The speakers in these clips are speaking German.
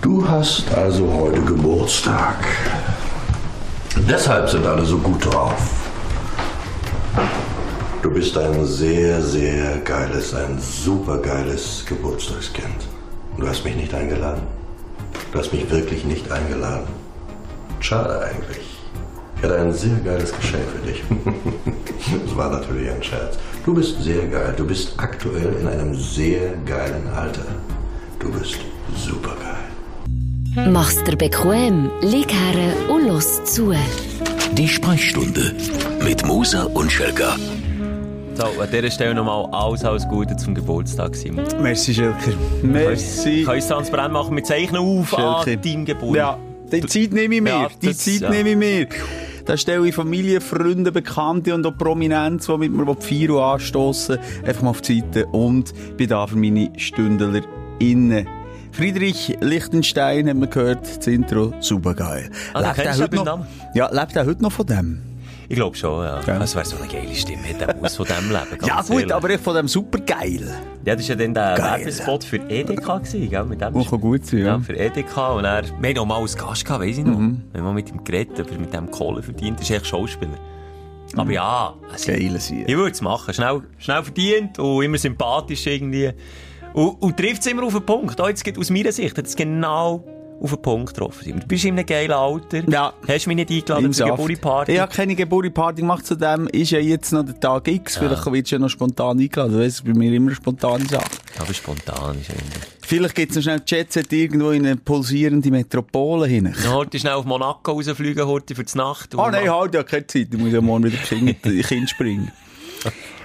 Du hast also heute Geburtstag. Deshalb sind alle so gut drauf. Du bist ein sehr, sehr geiles, ein supergeiles Geburtstagskind. Du hast mich nicht eingeladen. Du hast mich wirklich nicht eingeladen. Schade eigentlich. Ich hatte ein sehr geiles Geschenk für dich. Das war natürlich ein Scherz. Du bist sehr geil. Du bist aktuell in einem sehr geilen Alter. Du bist super. Mach's dir bequem, lieg her und los zu. Die Sprechstunde mit Musa und Schelga. So, an dieser Stelle nochmal alles, alles Gute zum Geburtstag, Simon. Merci, Schelker. Merci. Können es transparent machen? Wir zeichnen auf Schelke. an deinem Geburtstag. Ja, die Zeit nehme ich mir. Ja, die das- Zeit ja. nehme ich mir. Da stelle ich Familie, Freunde, Bekannte und auch Prominenz, die mit mir die Feier anstossen, einfach mal auf die Seite und bin da für meine Stündler innen. Friedrich Lichtenstein, haben wir gehört, das Intro, super geil. Ah, kennst den beim noch? Namen? Ja, lebt er heute noch von dem? Ich glaube schon, ja. Ja. Das wäre so eine geile Stimme, der muss von dem leben. Ja gut, ehrlich. aber ich von dem super geil. Ja, das war ja dann der Geil. Werbespot für EDK, gewesen, gell? Mit dem Oh, kann gut sein, ja. ja. für EDK. Und er, wir haben noch mal als Gast gehabt, weiss ich noch. Wir haben mal mit ihm geredet, aber mit dem Kohle verdient. Das ist echt Schauspieler. Aber ja, also, Geile sie. ich würde es machen. Schnell, schnell verdient und immer sympathisch irgendwie. Und, und trifft es immer auf den Punkt. Auch jetzt geht aus meiner Sicht hat es genau auf den Punkt getroffen. Du bist in einem geilen Alter. Ja. Hast mich nicht eingeladen zur. Geburtstagsparty. Ich habe keine Geburtstagsparty gemacht, zudem ist ja jetzt noch der Tag X, vielleicht wird ja noch spontan eingeladen. Du weißt, bei mir immer spontane Sache. Aber spontan ist irgendwie. Vielleicht gibt es noch schnell Jetset irgendwo in eine pulsierende Metropole hin. Dann heute schnell auf Monaco rausfliegen, heute für die Nacht. Ah nein, halt, ja keine Zeit. Ich muss ja morgen wieder Kind springen.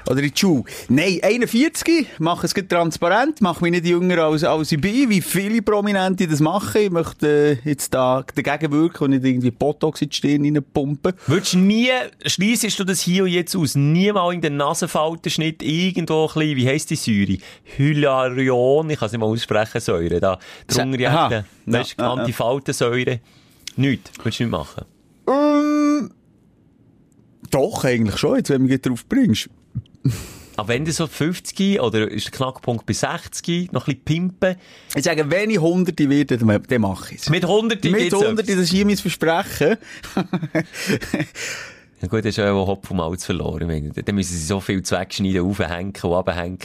Oder in die Schule. Nein, 41, mache es transparent, mache mich nicht jünger als, als ich bin, wie viele Prominente das machen. Ich möchte äh, jetzt da dagegen wirken und nicht irgendwie Botox in die Stirn reinpumpen. Würdest du nie, schliessest du das hier und jetzt aus, nie mal in den Nasenfaltenschnitt irgendwo ein bisschen, wie heisst die Säure? Hylaryon, ich kann es nicht mal aussprechen, Säure, da, drunter Aha. jagden. Ja, du, ja, ja. Antifaltensäure. Nichts, würdest du nicht machen. Ähm, doch, eigentlich schon, jetzt, wenn du mich drauf bringst. Aber wenn du so 50 oder ist der Knackpunkt bei 60, noch ein bisschen pimpen, Ich sage, wenn ich Hunderte werde, dann, mache ich es. mit 100 Mit geht's Hunderte, etwas. das ist hier mein Versprechen. Ja gut, das ist ja auch Hopf vom Malz verloren. Dann müssen sie so viel wegschneiden, aufhängen und abhängen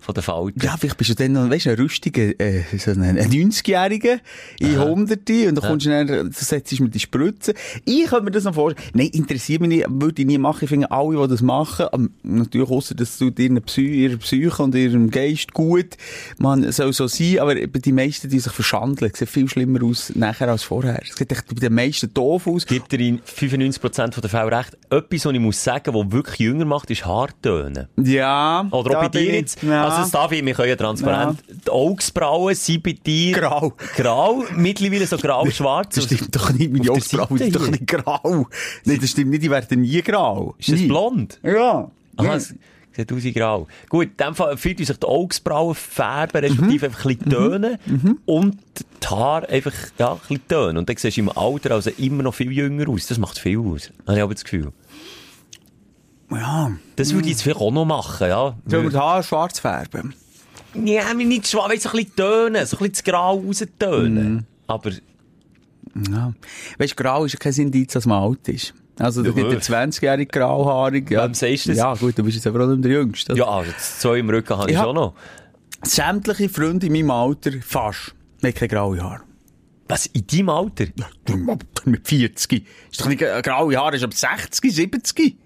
von den Falten. Ja, vielleicht bist du dann noch, weißt du, ein rüstiger, äh, so ein, ein 90-Jähriger in Hunderte und dann kommst du dann, du setzt mir die Spritze. Ich könnte mir das noch vorstellen. Nein, interessiert mich nicht, würde ich nie machen. Ich finde alle, die das machen, ähm, natürlich ausser, das tut ihren Psy ihrer Psyche und ihrem Geist gut. Man soll so sein, aber die meisten, die sich verschandeln, sehen viel schlimmer aus nachher als vorher. Es sieht echt bei den meisten doof aus. gibt er in 95% der Fälle recht. Etwas, was ich muss sagen, was wirklich jünger macht, ist Haartönen. Ja. Oder da bei dir jetzt. Ja. Also, es darf ich, wir können ja transparent. Die Augsbrauen sind bei dir. Grau. Grau. Mittlerweile so grau-schwarz. Das stimmt doch nicht, meine Augsbrauen sind doch nicht grau. Nein, das stimmt nicht, die werden nie grau. Ist das Nie. blond? Ja. Aha, Ja. es sieht aus wie grau. Gut, in dem Fall fühlt sich die Augsbrauen färben, respektive einfach ein bisschen tönen. Und die Haare einfach, ja, ein bisschen tönen. Und dann siehst du im Alter also immer noch viel jünger aus. Das macht viel aus. Habe ich aber das Gefühl. Ja. Das würde ich jetzt vielleicht auch noch machen, ja. Sollen wir die Haare schwarz färben? Ja, mir nicht schwarz, weißt so ein bisschen tönen, so ein bisschen das Grau raustönen. Aber, Ja. Weißt du, grau ist ja kein Indiz, dass man alt ist. Also, da Ja, gibt der gut. 20-jährige grauhaarig. Ja. Wem sagst du das? Ja, gut, du bist jetzt aber auch nicht der Jüngste. ja, also das zwei im Rücken habe ich Ja. schon noch. Sämtliche Freunde in meinem Alter, fast, haben keine graue Haare. Was, in deinem Alter? Mit 40. Ist doch nicht äh, graue Haare, ist ab 60, 70.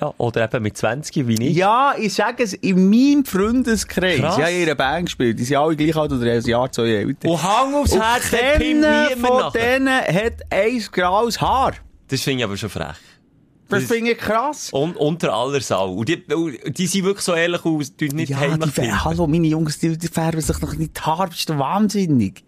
Ja, oder eben mit 20, wie ich. Ja, ich sage es, in meinem Freundeskreis, Krass. habe in einer Band gespielt, die sind alle gleich alt oder ein Jahr, zwei älter. Und Hang aufs Und Herz, keiner von nachher. denen hat ein graues Haar. Das finde ich aber schon frech. Das Das- finde ich krass. Und unter aller Sau. Und die, die sind wirklich so ehrlich aus, die nicht Ja, heimlich die, hallo, meine Jungs, die, die färben sich noch nicht die Haare, bist du wahnsinnig?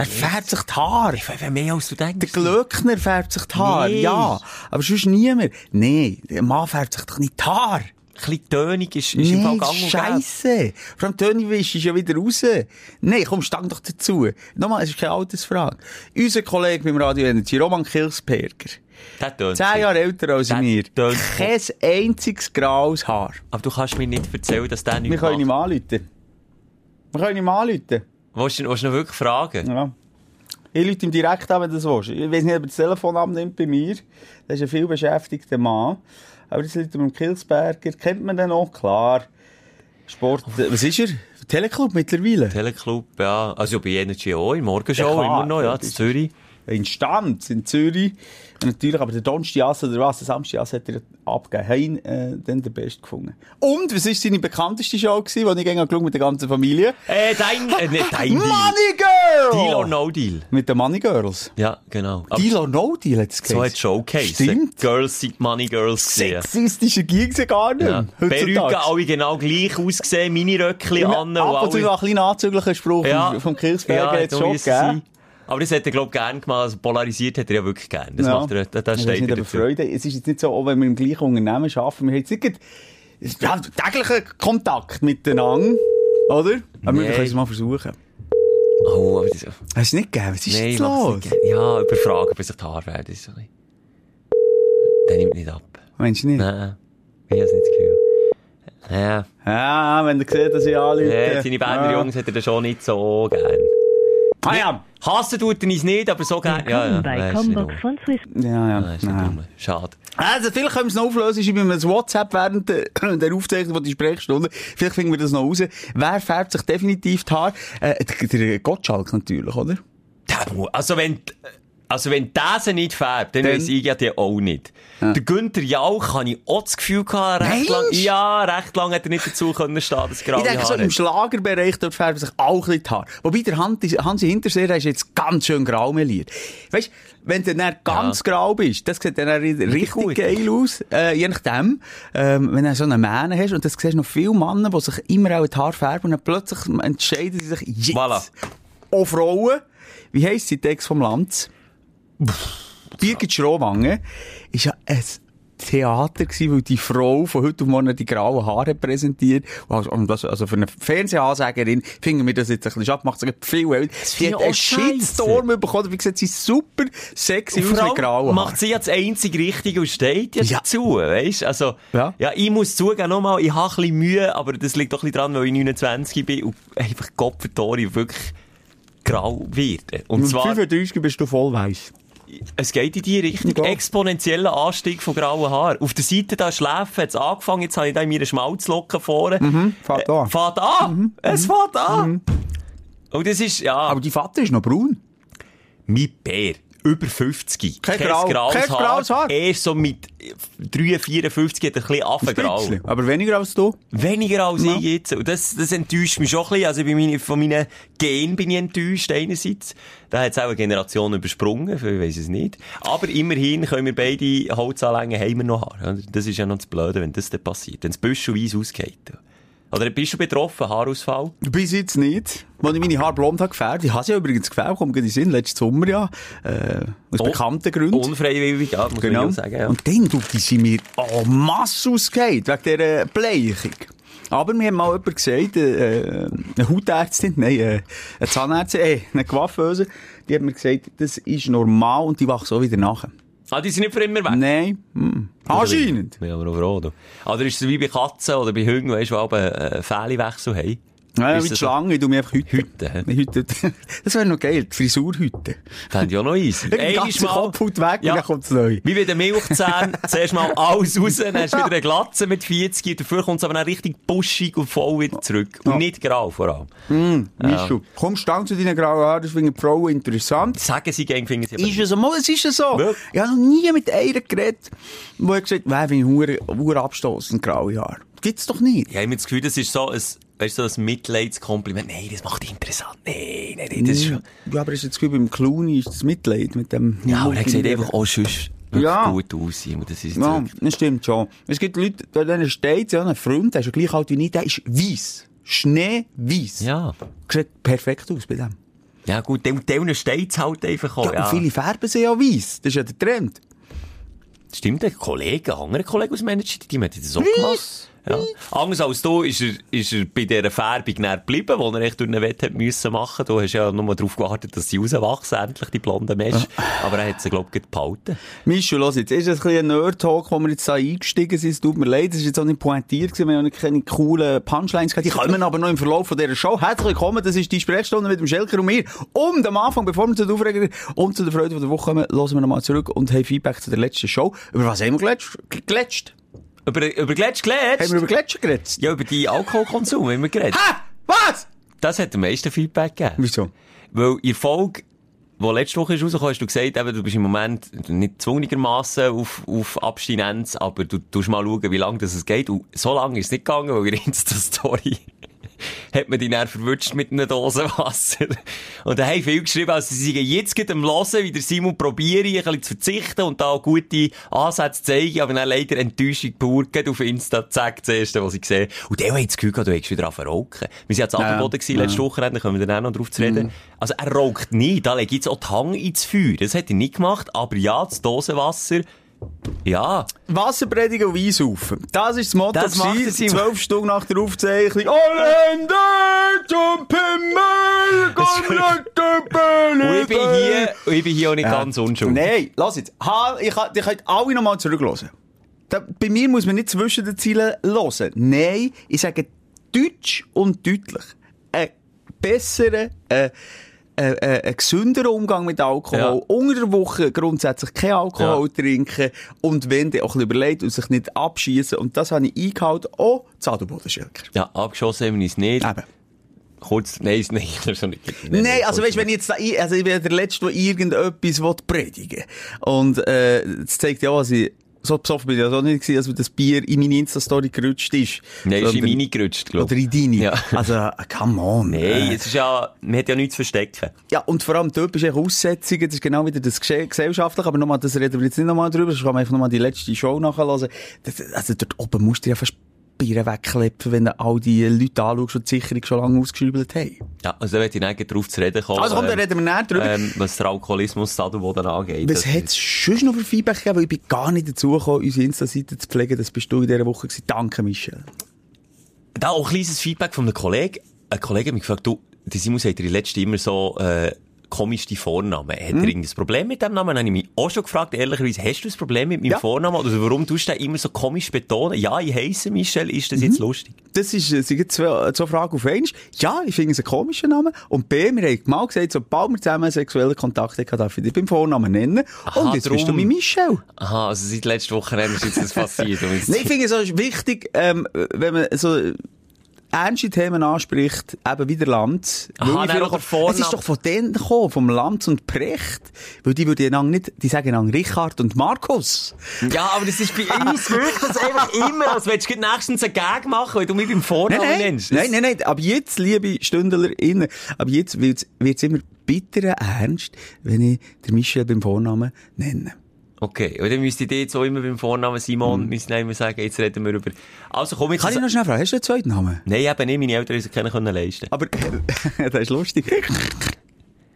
Wer färbt sich die Haare? Ich weiß mehr als du Der denkst. Glöckner färbt sich die Haare, Nee. ja. Aber sonst niemand. Nee, der Mann färbt sich doch nicht die Haare. Ein bisschen tönig ist, ist im Fall Nee, gang und scheisse. Vor allem Tony Wisch ist ja wieder raus. Nee, komm, stand doch dazu. Nochmal, es ist keine Altersfrage. Unser Kollege beim Radio Energy, Roman Kilsberger, Der zehn Jahre älter als Der mir, kein einziges graues Haar. Aber du kannst mir nicht erzählen, dass der nicht Wir können ihm anrufen. Wir können ihm anrufen. Willst du, willst du noch wirklich fragen? Ja. Ich rufe ihm direkt an, wenn du das willst. Ich weiß nicht, ob er das Telefon abnimmt bei mir. Das ist ein viel beschäftigter Mann. Aber liegt er beim Kilsberger. Kennt man den noch? Klar. Sport. Was ist er? Teleclub mittlerweile? Teleclub, ja. Also bei Energy auch, in Morgenshow Ja, klar. immer noch, ja, in das Zürich. Instanz in Zürich. Natürlich, aber der Donnerstag oder was, der Samstag hat er abgegeben. Haben äh, dann den Best gefunden. Und, was war seine bekannteste Show gewesen, die ich gerne mit der ganzen Familie? Äh, dein, äh, nicht dein Deal. Money Girl! Deal or No Deal. Mit den Money Girls. Ja, genau. Aber Deal or No Deal hat es so hat Showcase. Stimmt. Girls sind Money Girls gesehen. Sexistische Gigs ja gar nicht. Ja. Perücken alle genau gleich ausgesehen, Mini-Röckchen an. Ab und zu ein kleiner anzüglicher Spruch vom, vom Kilsberger ja, da schon gegeben. Aber das hätte er, glaube ich, gerne gemacht. Also polarisiert hat er ja wirklich gerne. Das Ja. macht er, das, Ich steht nicht, er aber. Freude. Es ist jetzt nicht so, auch wenn wir im gleichen Unternehmen arbeiten, wir haben jetzt nicht ja, täglichen Kontakt miteinander, oder? Aber wir Nee. können es mal versuchen. Oh, aber das, Hast du es nicht gegeben? Was ist nein, jetzt los? gerne. Ja, überfragen, bis sich die Haare werden. ist so Der nimmt nicht ab. Meinst du nicht? Nein, ich habe es nicht das Gefühl. Ja, Ja, wenn du siehst, dass ich anrufe. ja seine Berner Jungs hat er schon nicht so gern. Ah ja. Hassen tut er uns nicht, aber so gern. Ja, ja, bei Combox von Swiss. Ja, ja. Dumm. Schade. Also, vielleicht können wir es noch auflösen. Ich schreibe mir ein WhatsApp während der, der Aufzeichnung von die Sprechstunde. Vielleicht finden wir das noch raus. Wer färbt sich definitiv die Haare? Äh, der, der Gottschalk natürlich, oder? Der Also wenn, also wenn sie nicht färbt, dann Dann- weiss ich ja die auch nicht. Der Günther Jauch habe ich auch das Gefühl gehabt, recht lang, ja, recht lang hat er nicht dazu können stehen, das graue Ich denke, so im Schlagerbereich, dort färben sich auch ein bisschen die Haare. Wobei der Hansi, Hansi Hinterseher ist jetzt ganz schön grau meliert. Weißt, wenn du dann ganz grau bist, das sieht dann richtig gut. geil aus, äh, je nachdem, ähm, wenn du so eine Mähne hast, und das siehst du noch viele Männer, die sich immer auch die Haare färben, und dann plötzlich entscheiden sie sich, jetzt, Voilà. auch Frauen, wie heisst sie, Text vom Lanz? Birgit Schrowange ist ja ein Theater gewesen, weil die Frau von heute auf morgen die grauen Haare präsentiert. Und das, also für eine Fernsehansagerin finden wir das jetzt ein bisschen schade, macht sie viel älter. Die hat einen. Shitstorm bekommen, wie gesagt, sie ist super sexy Und aus mit grauen Haaren. macht sie ja das einzige Richtige und steht ja, Ja. dazu, weißt? Also, Ja. ja. ich muss zugeben, nochmal, ich habe ein bisschen Mühe, aber das liegt doch ein bisschen dran, weil ich 29 bin und einfach Gott verdorre, wirklich grau werde. Und Mit zwar, 35 bist du voll weiss. Es geht in die Richtung. Ja. Exponentieller Anstieg von grauen Haaren. Auf der Seite da Schläfen hat es angefangen, jetzt habe ich da in meiner Schmalzlocke vorne. Mhm, fährt an. Mhm. Fährt an! Es fährt an! Und das ist, ja, Aber die Vater ist noch braun. mein Bär. Über 50. Kein Grau- kein graues Haar. Erst so mit 3, 54 hat er ein bisschen Affengrau. Aber weniger als du. Weniger als Ja. ich jetzt. Und das, das enttäuscht mich schon ein bisschen. Also bei meine, von meinen Gen bin ich enttäuscht einerseits. Da hat es auch eine Generation übersprungen, ich weiss es nicht. Aber immerhin können wir beide Holzanlängen haben wir noch oder? Das ist ja noch das Blöde, wenn das dann passiert. Wenn das büschelweise ausgeht. Oder bist du betroffen, Haarausfall? Bis jetzt nicht. Als ich meine Haare blond habe gefärbt, ich habe sie ja übrigens gefärbt, kommt in den Sinn, letzten Sommer ja, äh, aus Oh, bekannten Gründen. Unfreiwillig, ja, muss Genau. man sagen. Ja. Und dann, du, die sind mir en masse ausgefallen, wegen dieser Bleichung. Aber mir hat mal jemand gesagt, äh, eine Hautärztin, nein, äh, eine Zahnärztin, äh, eine Coiffeuse, die hat mir gesagt, das ist normal und die wacht so wieder nachher. Ah, die sind nicht für immer weg? Nein, hm. anscheinend. Ja, aber auch froh. du. Oder ist es wie bei Katzen oder bei Hunden, weißt du, die aber einen Fählewechsel haben? Ja, wie die? Schlange, ich tu mich einfach hüten. Hüten? Ich. Das wäre noch geil, die Frisurhüte. Fände ich auch noch easy. Einmal Kopfhaut weg Ja. und dann kommt's neu. Wie bei den Milchzähnen, zuerst mal alles raus, dann hast du wieder eine Glatze mit 40, dafür kommt es aber dann richtig buschig und voll wieder zurück. Und Ja. nicht grau vor allem. Weißt du, komm, stand zu deinen grauen Haaren, das finden die Frauen interessant. Sagen sie gegen, aber Ist es so? Es ist ja so. Wirklich? Ich habe noch nie mit einer geredet, wo ich gesagt habe, ich hure, hure abstossend graue Haare. Gibt's doch nicht. Ich habe das Gefühl, das ist so ein, weißt du, so ein Mitleidskompliment. Nein, das macht interessant. Nein, nein, nein, das ist schon... Ja, aber ist jetzt Gefühl, beim Clooney ist das Mitleid mit dem... Ja, aber er sieht einfach auch sonst Ja. gut aus. Und das ist Ja, das stimmt schon. Es gibt Leute, bei denen steht, ja, ein Freund, der ist ja gleich alt wie ich, der ist weiss. Schneeweiss. ja. Sieht perfekt aus bei dem. Ja gut, dem, dem steht es halt einfach auch. Ja, Ja, Und viele färben sie ja weiss. Das ist ja der Trend. Stimmt, ein Kollege, ein anderer Kollege aus Manchester, die hat das auch gemacht. Ja. Anders als du ist er, ist er bei dieser Färbung näher geblieben, die er echt durch einen Wett hat müssen machen. Du hast ja nur darauf gewartet, dass sie rauswachsen, endlich, die blonden Mesh. Aber er hat sie, glaub ich, behalten. Micho, los jetzt, ist das ein bisschen ein Nerd-Talk, wo wir jetzt da eingestiegen sind? Es tut mir leid, es ist jetzt auch nicht pointiert gewesen, wir haben keine coolen Punchlines gehabt. Die kommen aber noch im Verlauf von dieser Show. Herzlich willkommen, das ist die Sprechstunde mit dem Schelker und mir. Und am Anfang, bevor wir zu den Aufregern und zu der Freude von der Woche kommen, hören wir nochmal zurück und haben Feedback zu der letzten Show. Über was haben wir gletsch- gletzt? Über, über Gletsch geletzt? Haben wir über Gletscher geredet? Ja, über die Alkoholkonsum haben wir geredet. Ha! Was? Das hat am meisten Feedback gegeben. Wieso? Weil in der Folge, die letzte Woche ist rausgekommen, hast du gesagt, eben, du bist im Moment nicht zwungenermassen auf, auf Abstinenz, aber du tust mal schauen, wie lange das es geht. Und so lange ist es nicht gegangen, weil in der Story hat man die dann verwünscht mit einer Dose Wasser. Und da haben viele geschrieben, also sie sind jetzt gerade am Hören, wie der Simon probiere, ein bisschen zu verzichten und da auch gute Ansätze zeigen, aber dann leider Enttäuschung pur, auf Insta, zack, das erste, was ich sehe. Und der hat das Gefühl gehabt, du hättest wieder angefangen rauchen. Wir sind jetzt Ja, Adelboden gewesen, letzte Woche, da kommen wir dann auch noch drauf zu reden. Mhm. Also er raucht nie, da ich jetzt auch die Hang ins Feuer. Das hat er nicht gemacht, aber ja, das Dosenwasser, ja. Wasserpredigen und Wein saufen. Das ist das Motto. Das macht Simon. Zwölf Stunden nach der Aufzeichnung. Orlando zum Pimmel, Und ich bin hier, und ich bin hier auch nicht ganz unschuldig. Nein, lass jetzt. Ha, ich, kann- ihr könnt alle nochmal zurückhören. Da, bei mir muss man nicht zwischen den Zielen hören. Nein, ich sage deutsch und deutlich. Ein besserer, äh, äh, äh, ein gesünderer Umgang mit Alkohol. Ja. Unter der Woche grundsätzlich kein Alkohol trinken. Und wenn, dann auch ein bisschen überlegt und sich nicht abschießen. Und das habe ich eingehalten. Auch Zadelbodenschilker. Ja, abgeschossen haben wir uns nicht. Eben. Kurz, nein. Das ist nicht Nein, also weißt, wenn ich jetzt da, also ich bin der Letzte, der irgendetwas will predigen Und, äh, das zeigt ja, dass ich, so besoffen bin ich ja so nicht gewesen, als mir das Bier in meine Insta-Story gerutscht ist. Nein, ist in meine gerutscht, glaube Oder in deine. Ja. Also, äh, come on. Nein, Äh, es ist ja, man hat ja nichts zu verstecken. ja, und vor allem dort bist du Aussetzungen, das ist genau wieder das Gesche- Gesellschaftliche, aber nochmal, das reden wir jetzt nicht nochmal drüber, das kann man einfach nochmal die letzte Show nachhören. Das, also dort oben musst du ja fast Bier wegkleppen, wenn du all die Leute anschaust, die die Sicherung schon lange ausgeschrieben haben. Ja, also da werde ich nicht drauf zu reden kommen. Also komm, dann reden wir näher drüber. Ähm, was der Alkoholismus Sadelboden angeht. Was hat es sonst noch für Feedback gegeben? Weil ich bin gar nicht dazu gekommen, unsere Insta-Seite zu pflegen. Das bist du in dieser Woche gewesen. Danke, Michel. Da auch ein kleines Feedback von einem Kollegen. Ein Kollege hat mich gefragt, du, die Simon sagt ihr letzte immer so, äh, komischste Vornamen. Hat Hm? er irgendein Problem mit dem Namen? Dann habe ich mich auch schon gefragt, ehrlicherweise, hast du ein Problem mit meinem Ja. Vornamen? Oder warum tust du den immer so komisch betonen? Ja, ich heisse Michel, ist das jetzt Mhm. lustig? Das ist, äh, sind zwei, zwei Fragen auf eins. Ja, ich finde es einen komischen Namen. Und B, wir haben mal gesagt, sobald wir zusammen sexuelle Kontakte hatten, darf ich dich beim Vornamen nennen. Aha, Und jetzt bist du drum. mein Michel. Aha, also seit letzter Woche ist jetzt das passiert. Jetzt- Nein, ich finde es auch wichtig, ähm, wenn man so ernste Themen anspricht, eben wie der Lanz. Aha, ich dann auch. Es ist doch von denen gekommen, vom Lanz und Precht. Weil die würden einander nicht, die sagen einander Richard und Markus. Ja, aber das ist bei uns wirkt das einfach immer, als würdest du nächstens einen Gag machen, weil du mich beim Vornamen Nein, nein, nennst. nein, nein, nein, ab jetzt, liebe StündlerInnen, ab jetzt wird's, wird's immer bitterer ernst, wenn ich den Michel beim Vornamen nenne. Okay, und dann müsste ich jetzt auch immer beim Vornamen Simon, müssen immer sagen, jetzt reden wir über... Also komm jetzt... Kann ich noch schnell fragen, hast du einen zweiten Namen? Nein, eben nicht, meine Eltern haben sich keinen können leisten. Aber, das ist lustig.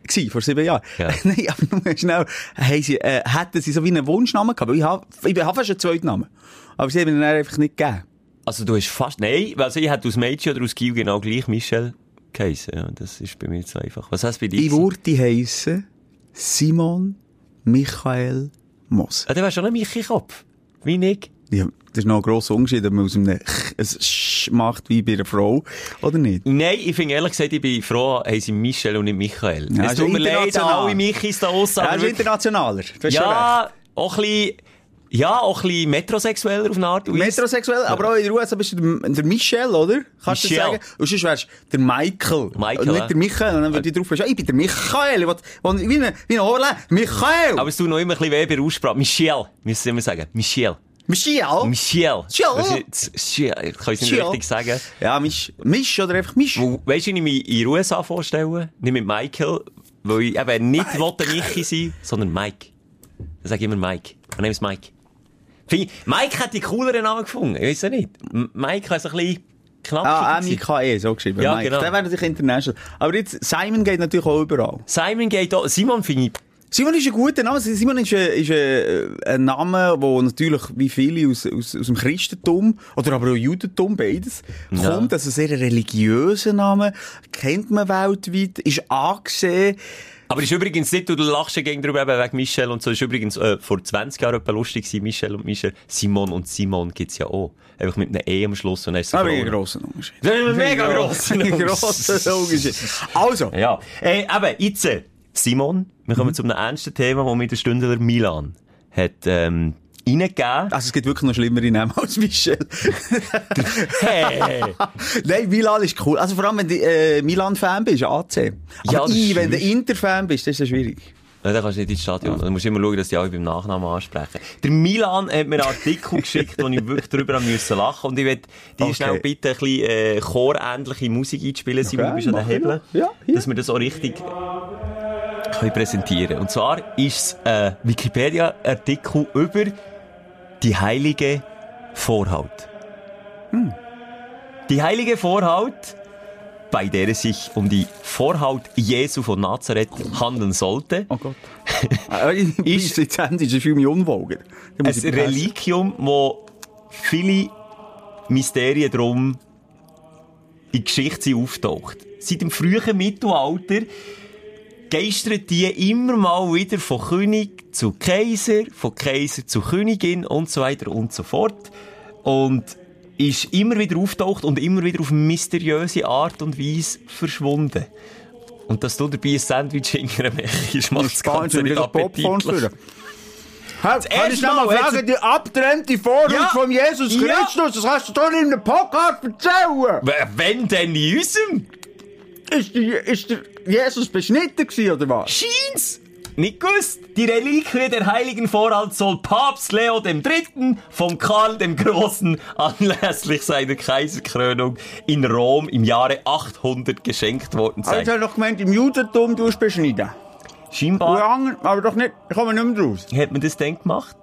Gsi, vor sieben Jahren. Ja. Nein, aber nur schnell, haben sie, äh, hätten sie so wie einen Wunschnamen gehabt, weil ich habe, ich habe fast einen zweiten Namen. Aber sie haben ihn einfach nicht gegeben. Also du hast fast... Nein, also ich hätte aus Mädchen oder aus Kiel genau gleich Michel geheissen. Ja, das ist bei mir zu einfach. Was heißt bei dir? Ich würde heissen Simon Michael Moser. Ah, der war schon ein Michi-Kopf. Wie nicht? Ja, das ist noch ein grosser Unterschied, ob man aus einem Ch ein Sch macht wie bei einer Frau, oder nicht? Nein, ich finde ehrlich gesagt, ich bin froh, haben sie Michel und nicht Michael. Ja, es ist tut mir leid an alle Michis da aussen, Ja, aber ist wirklich- internationaler. Du hast schon recht. Ja, auch ein bisschen, ja, auch ein bisschen metrosexueller auf eine Art und Weise. Metrosexuell, aber auch in der USA bist du der, der Michel, oder? Kannst du Michel. sagen? Und sonst wärst du der Michael. Michael, Und nicht der Michael. Und dann würde ich drauf sagen, ich bin der Michael. Ich Wie ein, wie ein Horle. Michael! Aber es tut noch immer ein bisschen weh bei der Aussprache. Michel, müssen sie immer sagen. Michel. Michel? Michel. Michel. Michel. Ich kann es nicht richtig sagen. Ja, Misch. Misch oder einfach Misch? Weißt du, wie ich mich in den USA vorstelle? Nicht mit Michael, weil ich eben nicht der Michi sein, sondern Mike. Dann sage ich immer Mike. Mein Name ist Mike. Mike hat die cooleren Namen gefunden. Ich weiß ja nicht. Mike hat so ein bisschen knapp. Ah, M-I-K-E, so geschrieben. Ja, Mike. genau. Der wäre natürlich international. Aber jetzt, Simon geht natürlich auch überall. Simon geht auch, Simon finde ich Simon ist ein guter Name. Simon ist ein, ist ein, ein Name, der natürlich wie viele aus, aus, aus dem Christentum oder aber auch Judentum, beides, Ja. kommt. Also sehr religiöser Name. Kennt man weltweit, ist angesehen. Aber ist übrigens nicht, du lachst ja gegen drüber eben wegen Michel und so, ist übrigens äh, vor 20 Jahren etwa lustig gewesen, Michel und Michel. Simon und Simon gibt's ja auch. Einfach mit einem E am Schluss und dann ist es ein Frau. grosser Unterschied. Mega grosser Unterschied. Also. Ja. Äh, eben, jetzt, Simon, wir kommen zu einem ernsten Thema, das mir der Stündler Milan hat, ähm, reingegeben. Also es gibt wirklich noch schlimmere Namen als Michel. Hey! Nein, Milan ist cool. Also vor allem, wenn du äh, Milan-Fan bist, AC. Aber Ja, das I, wenn du. Inter-Fan bist, das ist ja schwierig. Ja, dann kannst du nicht ins Stadion. Musst du immer schauen, dass die alle beim Nachnamen ansprechen. Der Milan hat mir einen Artikel geschickt, wo ich wirklich drüber haben müssen lachen. Und ich will dir Okay. schnell bitten, ein bisschen, äh, chorähnliche Musik einzuspielen. Simon, du bist an den Hebeln. Ja, hier. Dass wir das auch richtig können präsentieren. Und zwar ist es ein Wikipedia-Artikel über die heilige Vorhaut. Die heilige Vorhaut, bei der es sich um die Vorhaut Jesu von Nazareth handeln sollte, Oh Gott. Äh, Ist- jetzt viel unwogen. Da muss ein. Reliquium, wo viele Mysterien drum in die Geschichte auftaucht. Seit dem frühen Mittelalter geistert die immer mal wieder von König zu Kaiser, von Kaiser zu Königin und so weiter und so fort. Und ist immer wieder auftaucht und immer wieder auf mysteriöse Art und Weise verschwunden. Und dass du dabei ein Sandwich hintermechst, macht das Ganze nicht appetitlich. ich erste mal fragen, die abgetrennte Vorhaut Ja. von Jesus Ja. Christus, das kannst du doch in einem Podcast erzählen. Wenn denn in unserem? Ist, die, ist der Jesus beschnitten gewesen, oder was? Scheint's! Nicht gewusst. Die Reliquie der heiligen Vorhalt soll Papst Leo III. vom Karl dem Großen anlässlich seiner Kaiserkrönung in Rom im Jahre 800 geschenkt worden Also, ich sein. habe doch gemeint, im Judentum du beschneiden. Scheinbar Lange, aber doch nicht, ich komme nicht mehr raus. hat man das dann gemacht.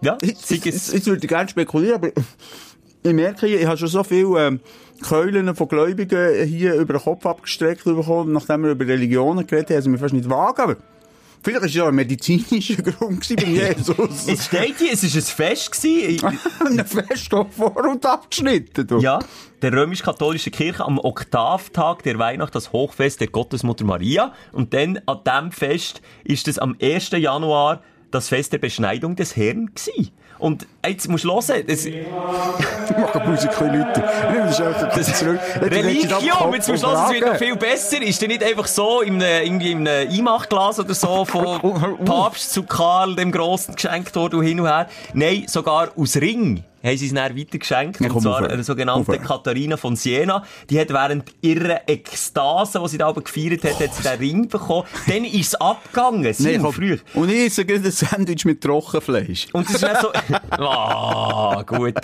Ja, Jetzt, jetzt, jetzt würde ich gerne spekulieren, aber ich merke, ich habe schon so viele ähm, Keulen von Gläubigen hier über den Kopf abgestreckt bekommen, nachdem wir über Religionen geredet haben, also mir fast nicht wagen, aber vielleicht war es ja ein medizinischer Grund bei Jesus. es steht hier, es war ein Fest gewesen. Ein Fest auf Vorhaut abgeschnitten, du. Ja, der römisch-katholischen Kirche am Oktaftag der Weihnacht, das Hochfest der Gottesmutter Maria. Und dann an diesem Fest ist es am 1. Januar das Fest der Beschneidung des Herrn gewesen. Und jetzt musst du hören, das Ich mache die Musik ein bisschen lauter. Das das zurück. Religion, jetzt musst du hören, es wird noch viel besser. Ist der nicht einfach so in einem, irgendwie in einem Einmachglas oder so von Papst zu Karl dem Grossen geschenkt worden und hin und her? Nein, sogar aus Ring haben sie es dann weitergeschenkt. Ja, und zwar eine sogenannte. Katharina von Siena. Die hat während ihrer Ekstase, die sie da oben gefeiert hat, hat sie den Ring bekommen. Dann ist es abgegangen. Simon, komm. früh. Und ich esse ein Sandwich mit Trockenfleisch. Und es ist dann so, ah, gut.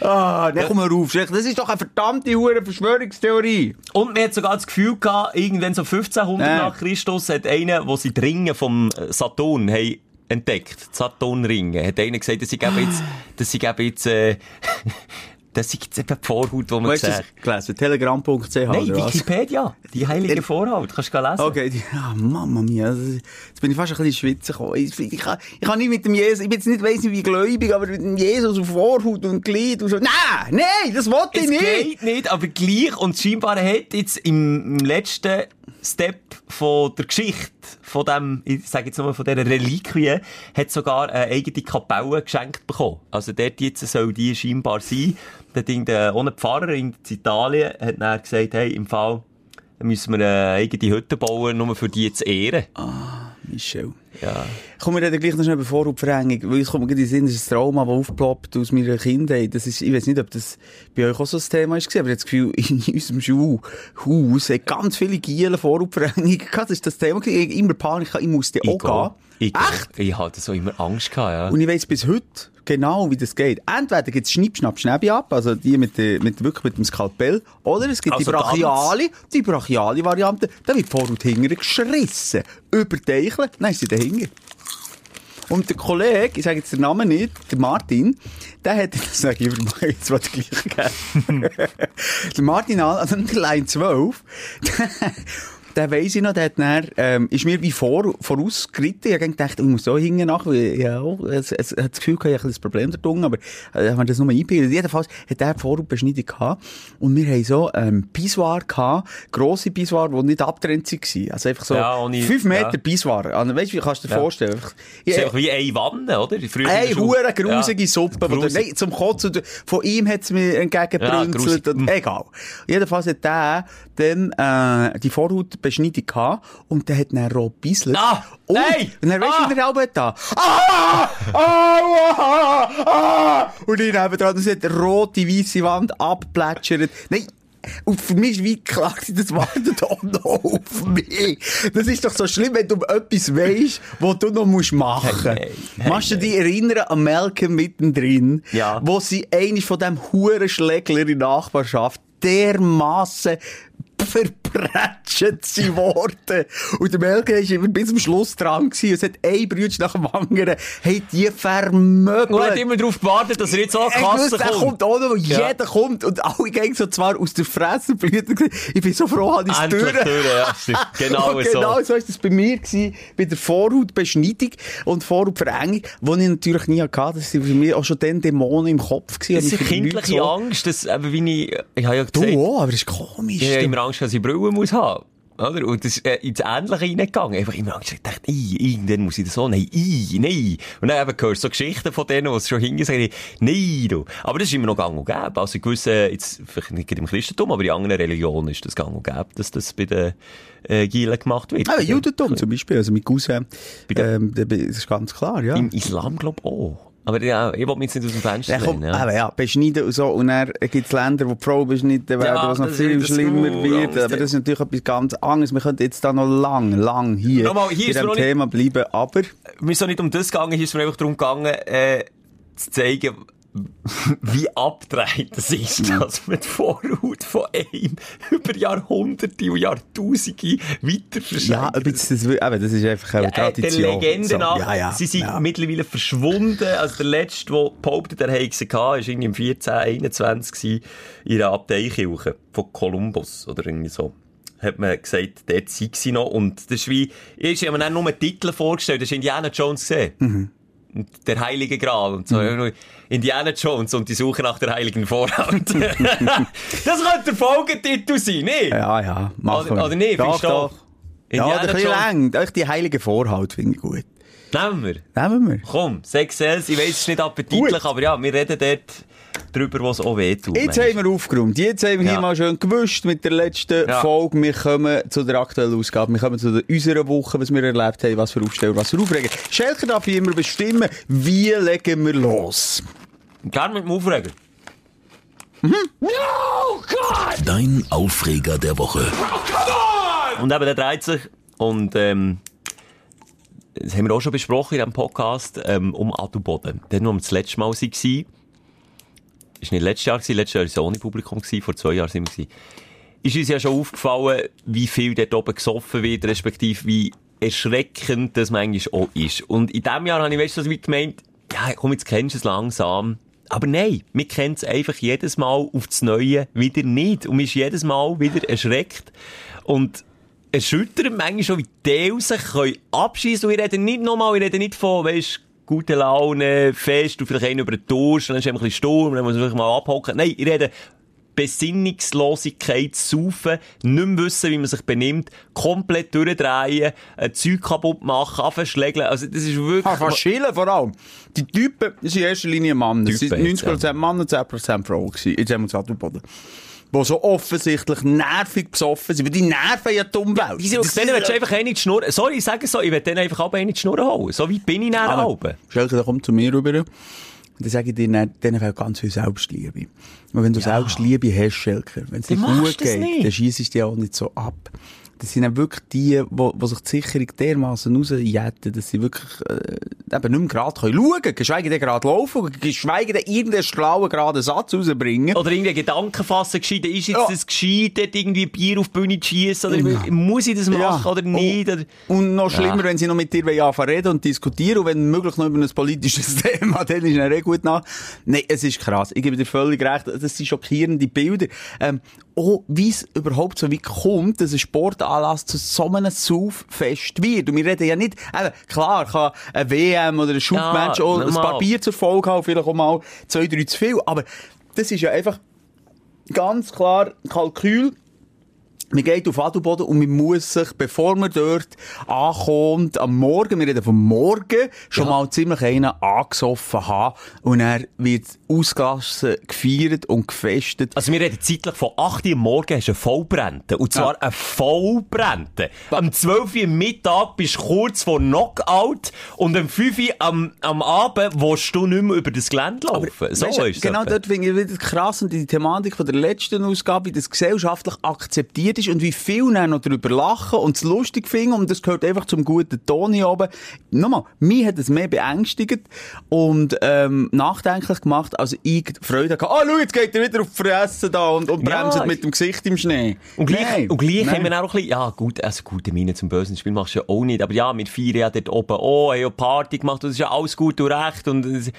Ah, dann komm mal rauf. Das ist doch eine verdammte hure Verschwörungstheorie. Und man hat sogar das Gefühl gehabt, irgendwann so 1500 Nein. nach Christus hat einer, wo sie die Ringe vom äh, Saturn haben entdeckt, die Saturnringe, hat einer gesagt, dass sie geben jetzt, dass sie geben jetzt, äh, das ist jetzt eben die Vorhaut, die man Du hast das sieht. gelesen? Telegram.ch Nein? Wikipedia, die heilige Vorhaut, kannst du lesen. Okay, ah, Mama mia, das jetzt bin ich fast ein bisschen Schwitzen gekommen. Ich, ich, kann, ich kann nicht mit dem Jesus, ich bin jetzt nicht weiss nicht wie gläubig, aber mit dem Jesus auf Vorhaut und Glied und so. Nein, nein, das wollte ich Es nicht. geht nicht, aber gleich. Und scheinbar hat jetzt im, im letzten Step von der Geschichte, von dem, ich sage jetzt nochmal von dieser Reliquie, hat sogar eine eigene Kapelle geschenkt bekommen. Also dort jetzt soll die scheinbar sein. Da Ding, der, ohne Pfarrer in Italien hat dann gesagt, hey, im Fall, dann müssen wir eine eigene Hütte bauen, nur für die zu ehren. Michel. Ja. Komm, wir reden gleich noch schnell über Vorhautverengung, weil es kommt mir gerade in den Sinn, das ist ein Trauma, das aufploppt aus meiner Kindheit. Das ist, ich weiß nicht, ob das bei euch auch so ein Thema ist, aber ich habe das Gefühl, in unserem Schulhaus hat ganz viele Gielen Vorhautverengung gehabt. Das ist das Thema. Ich immer Panik, ich musste auch gehen. Ich, Echt? Ich hatte so immer Angst gehabt, ja. Und ich weiss bis heute genau, wie das geht. Entweder gibt's Schnipp, Schnapp, Schnäbi ab, also die mit, der, mit, wirklich mit dem Skalpell, oder es gibt Also die brachiale, die brachiale Variante, da wird die Vorhaut hinterher geschrissen, über die Eichel, dann ist dahinter. Und der Kollege, ich sage jetzt den Namen nicht, der Martin, der hat, das sage ich über jetzt was gleich geben. der Martin, also der Line 12, der weiss ich noch, der hat dann, ähm, ist mir wie vor, vorausgeritten. Ich habe gedacht, ich muss so hinten nach, weil, ja, es, es, es hat das Gefühl, ich habe ein Problem da drunten, aber, äh, haben wir das nur eingebildet. Jedenfalls hat der Vorhautbeschneidung gehabt. Und wir haben so, ähm, Pissoir gehabt, grosse Pissoir, die nicht abtrennt waren. Also einfach so, Ja, ohne- fünf Meter ja. Pissoir. Also, weißt du, wie kannst du dir Ja. vorstellen? Einfach- Das ist Ja, einfach wie eine Wanne, oder? Früher Schule. hure grusige Ja. Suppe. Grusig. nein, zum Kotzen. Von ihm hat's mir entgegengebrünzelt. und Mm. egal. Jedenfalls hat der dann, äh, die Vorhautbeschneidung gehabt. Und der hat dann rot bisselt. Ah, und, nein! Und dann weisst du, Ah! wie der Albert da. Ah! Ah! Ah! Und ich neben dran, es hat rote, weisse Wand abplätschert. Nein. Und für mich ist wie klar, das wartet auch noch auf mich. Das ist doch so schlimm, wenn du um etwas weisst, was du noch musst machen musst. Hey, hey, Machst du dich erinnern an Malcolm mittendrin? Ja. Wo sie eigentlich von dem Hurenschlägler in der Nachbarschaft dermassen hacer verprätscht sie worden. Und der Malcolm ist immer bis zum Schluss dran gewesen. Es hat ein Brütsch nach dem anderen, hat die vermöbelt. Und hat immer darauf gewartet, dass er jetzt auch Kasse kommt. kommt auch noch, Ja. jeder kommt und alle gehen so zwar aus der Fresse blüten. Ich bin so froh, habe ich es durch. ja. Genau so. genau so ist das bei mir gewesen, bei der Vorhautbeschneidung und Vorhautverengung, die ich natürlich nie hatte. Das waren für mich auch schon dann Dämonen im Kopf gewesen. Das ist kindliche Angst, dass, eben, wie ich, ich habe ja Du gesagt, auch, aber das ist komisch. ich habe immer Angst, dass ich Brille muss haben. Oder? Und das ist äh, ins Ähnliche reingegangen. Einfach immer. Ich dachte, ei, irgendwann muss ich das so, nein, ei, nein. Und dann eben hörst du so Geschichten von denen, die es schon hingehen, sagen, nein, du. Aber das ist immer noch gang und gäbe. Also, gewissen, jetzt, vielleicht nicht gerade im Christentum, aber in anderen Religionen ist das gang und gäbe, dass das bei den, äh, Gielen gemacht wird. Ah, Judentum zum Beispiel, also mit Cousin, ähm, das ist ganz klar, ja. Im Islam, glaube ich, auch. Aber ja, ich will mich jetzt nicht aus dem Fenster Ja, komm, lehnen. Ja. aber ja, beschneiden und so. Und dann gibt's Länder, wo die Frauen beschnitten werden, Ja, was noch viel schlimmer wird. Aber das ist natürlich etwas ganz anderes. Wir könnten jetzt da noch lang, lang hier Nochmal, hier bei mir noch nicht- Thema bleiben. Aber, mir ist so nicht um das gegangen, hier ist mir einfach darum gegangen, äh, zu zeigen, wie abgedreht es ist, dass man die Vorhaut von einem über Jahrhunderte und Jahrtausende weiter verschenkt. ja, jetzt das, eben, das ist einfach eine Ja, äh, der Tradition. Legende So, nach, ja, ja, sie sind ja. mittlerweile verschwunden. Also der letzte, der behauptet, er hätte sie gehabt, ist irgendwie im 14, 21 gewesen, in einer Abteikirche von Kolumbus oder irgendwie so. Hat man gesagt, dort sei sie noch. Und das ist wie, ich habe mir dann nur einen Titel vorgestellt, das ist Indiana Jones gesehen. Mhm. Und Der Heilige Gral und so. Indiana Jones und die Suche nach der Heiligen Vorhaut. das könnte der Folgetitel sein, nicht? Ja, ja, machen Oder- wir. oder nicht, Doch, du doch. auch? Ja, Indiana ein bisschen lang. Die heilige Vorhaut finde ich gut. Nehmen wir. Nehmen wir. Komm, Sex Sales, ich weiss, es ist nicht appetitlich, Gut. aber ja, wir reden dort drüber, was auch wehtut. Jetzt haben wir aufgeräumt. Jetzt haben wir Ja. hier mal schön gewischt mit der letzten Ja. Folge. Wir kommen zu der aktuellen Ausgabe. Wir kommen zu der, unserer Woche, was wir erlebt haben, was für Aufsteller, was für Aufreger. Schelker darf wie immer bestimmen, wie legen wir los. Gerne mit dem Aufreger. Dein Aufreger der Woche. Und eben, der dreht sich, und, ähm, das haben wir auch schon besprochen in diesem Podcast, ähm, um Adelboden. Dann, wo wir das letzte Mal waren, ist nicht letztes Jahr gewesen, letztes Jahr war es ohne Publikum, gewesen, vor zwei Jahren sind wir gewesen. Ist uns ja schon aufgefallen, wie viel dort oben gesoffen wird, respektive wie erschreckend das manchmal auch ist. Und in diesem Jahr habe ich, weißt du, wie gemeint, ja, komm, jetzt kennst du es langsam. Aber nein, wir kennen es einfach jedes Mal auf das Neue wieder nicht. Und man ist jedes Mal wieder erschreckt. Und erschüttert manchmal schon, wie die sich können abschießen. Und ich rede nicht nochmal, ich rede nicht von, weißt, gute Laune, Fest, und vielleicht einen über den Durst, dann ist ein bisschen Sturm, dann muss man sich mal abhocken. Nein, ich rede Besinnungslosigkeit, Saufen, nicht mehr wissen, wie man sich benimmt, komplett durchdrehen, ein Zeug kaputt machen, anverschlägeln. Also, das ist wirklich... Ah, fast chillen vor allem. Die Typen sind in erster Linie Männer. Es Typen sind 90% Männer und 10% Frauen gewesen. Jetzt haben wir uns Adelboden. Die so offensichtlich nervig besoffen sind, weil die nerven ja die Umwelt. Diese, Das denen willst du einfach eine in die Schnur... Sorry, ich sage es so, ich will denen einfach auch eine in die Schnur holen. So wie bin ich dann oben. Schelke, dann komm zu mir rüber. Dann sage ich dir, dann, denen fehlt ganz viel Selbstliebe. Und wenn du Selbstliebe hast, Schelker, wenn es dir gut geht, nicht. dann schiessest du dich auch nicht so ab. Das sind dann wirklich die, wo sich die Sicherung dermassen rausjetten, dass sie wirklich, äh, eben nicht mehr gerade können schauen können, geschweige denn gerade laufen, geschweige denn irgendeinen schlauen, geraden Satz rausbringen. Oder irgendwie Gedanken fassen, gescheit, ist jetzt Ja. das gescheit, dort irgendwie Bier auf die Bühne zu schiessen, oder muss ich das machen oder nicht? Oder? Und noch schlimmer, Ja. wenn sie noch mit dir anfangen reden und diskutieren und wenn möglich noch über ein politisches Thema, dann ist es gut nach. Nein, es ist krass. Ich gebe dir völlig recht. Das sind schockierende Bilder. Ähm, auch wie es überhaupt so wie kommt, dass ein Sportanlass zu so einem Sauffest wird. Und wir reden ja nicht, eben, klar, kann ein WM oder ein Shootmatch Ja, auch ein paar Bier zur Folge haben, vielleicht auch mal zwei, drei zu viel, aber das ist ja einfach ganz klar Kalkül. Man geht auf Adelboden und man muss sich, bevor man dort ankommt, am Morgen, wir reden vom Morgen, schon Ja. mal ziemlich einen angesoffen haben. Und er wird ausgelassen, gefeiert und gefestet. Also wir reden zeitlich von 8 Uhr am Morgen hast du eine Vollbrennte. Und zwar Ja. eine Vollbrennte. Am 12 Uhr Mittag bist du kurz vor Knockout und am 5 Uhr am, am Abend willst du nicht mehr über das Gelände laufen. so Weisst du, ist Genau etwa. dort finde ich wieder krass und die Thematik von der letzten Ausgabe, wie das gesellschaftlich akzeptiert ist und wie viel dann noch darüber lachen und es lustig finden und das gehört einfach zum guten Ton hier oben. Nochmal, mich hat es mehr beängstigt und ähm, nachdenklich gemacht, als ich Freude hatte. Ah, schau, jetzt geht er wieder auf die Fresse da und, und Ja, bremst mit dem Gesicht im Schnee. Und gleich, Nein, und gleich nein. haben wir auch ein bisschen, ja gut, also gute Miene zum bösen Spiel machst du ja auch nicht, aber ja, wir feiern ja dort oben auch, haben ja Party gemacht das ist ja alles gut und recht und,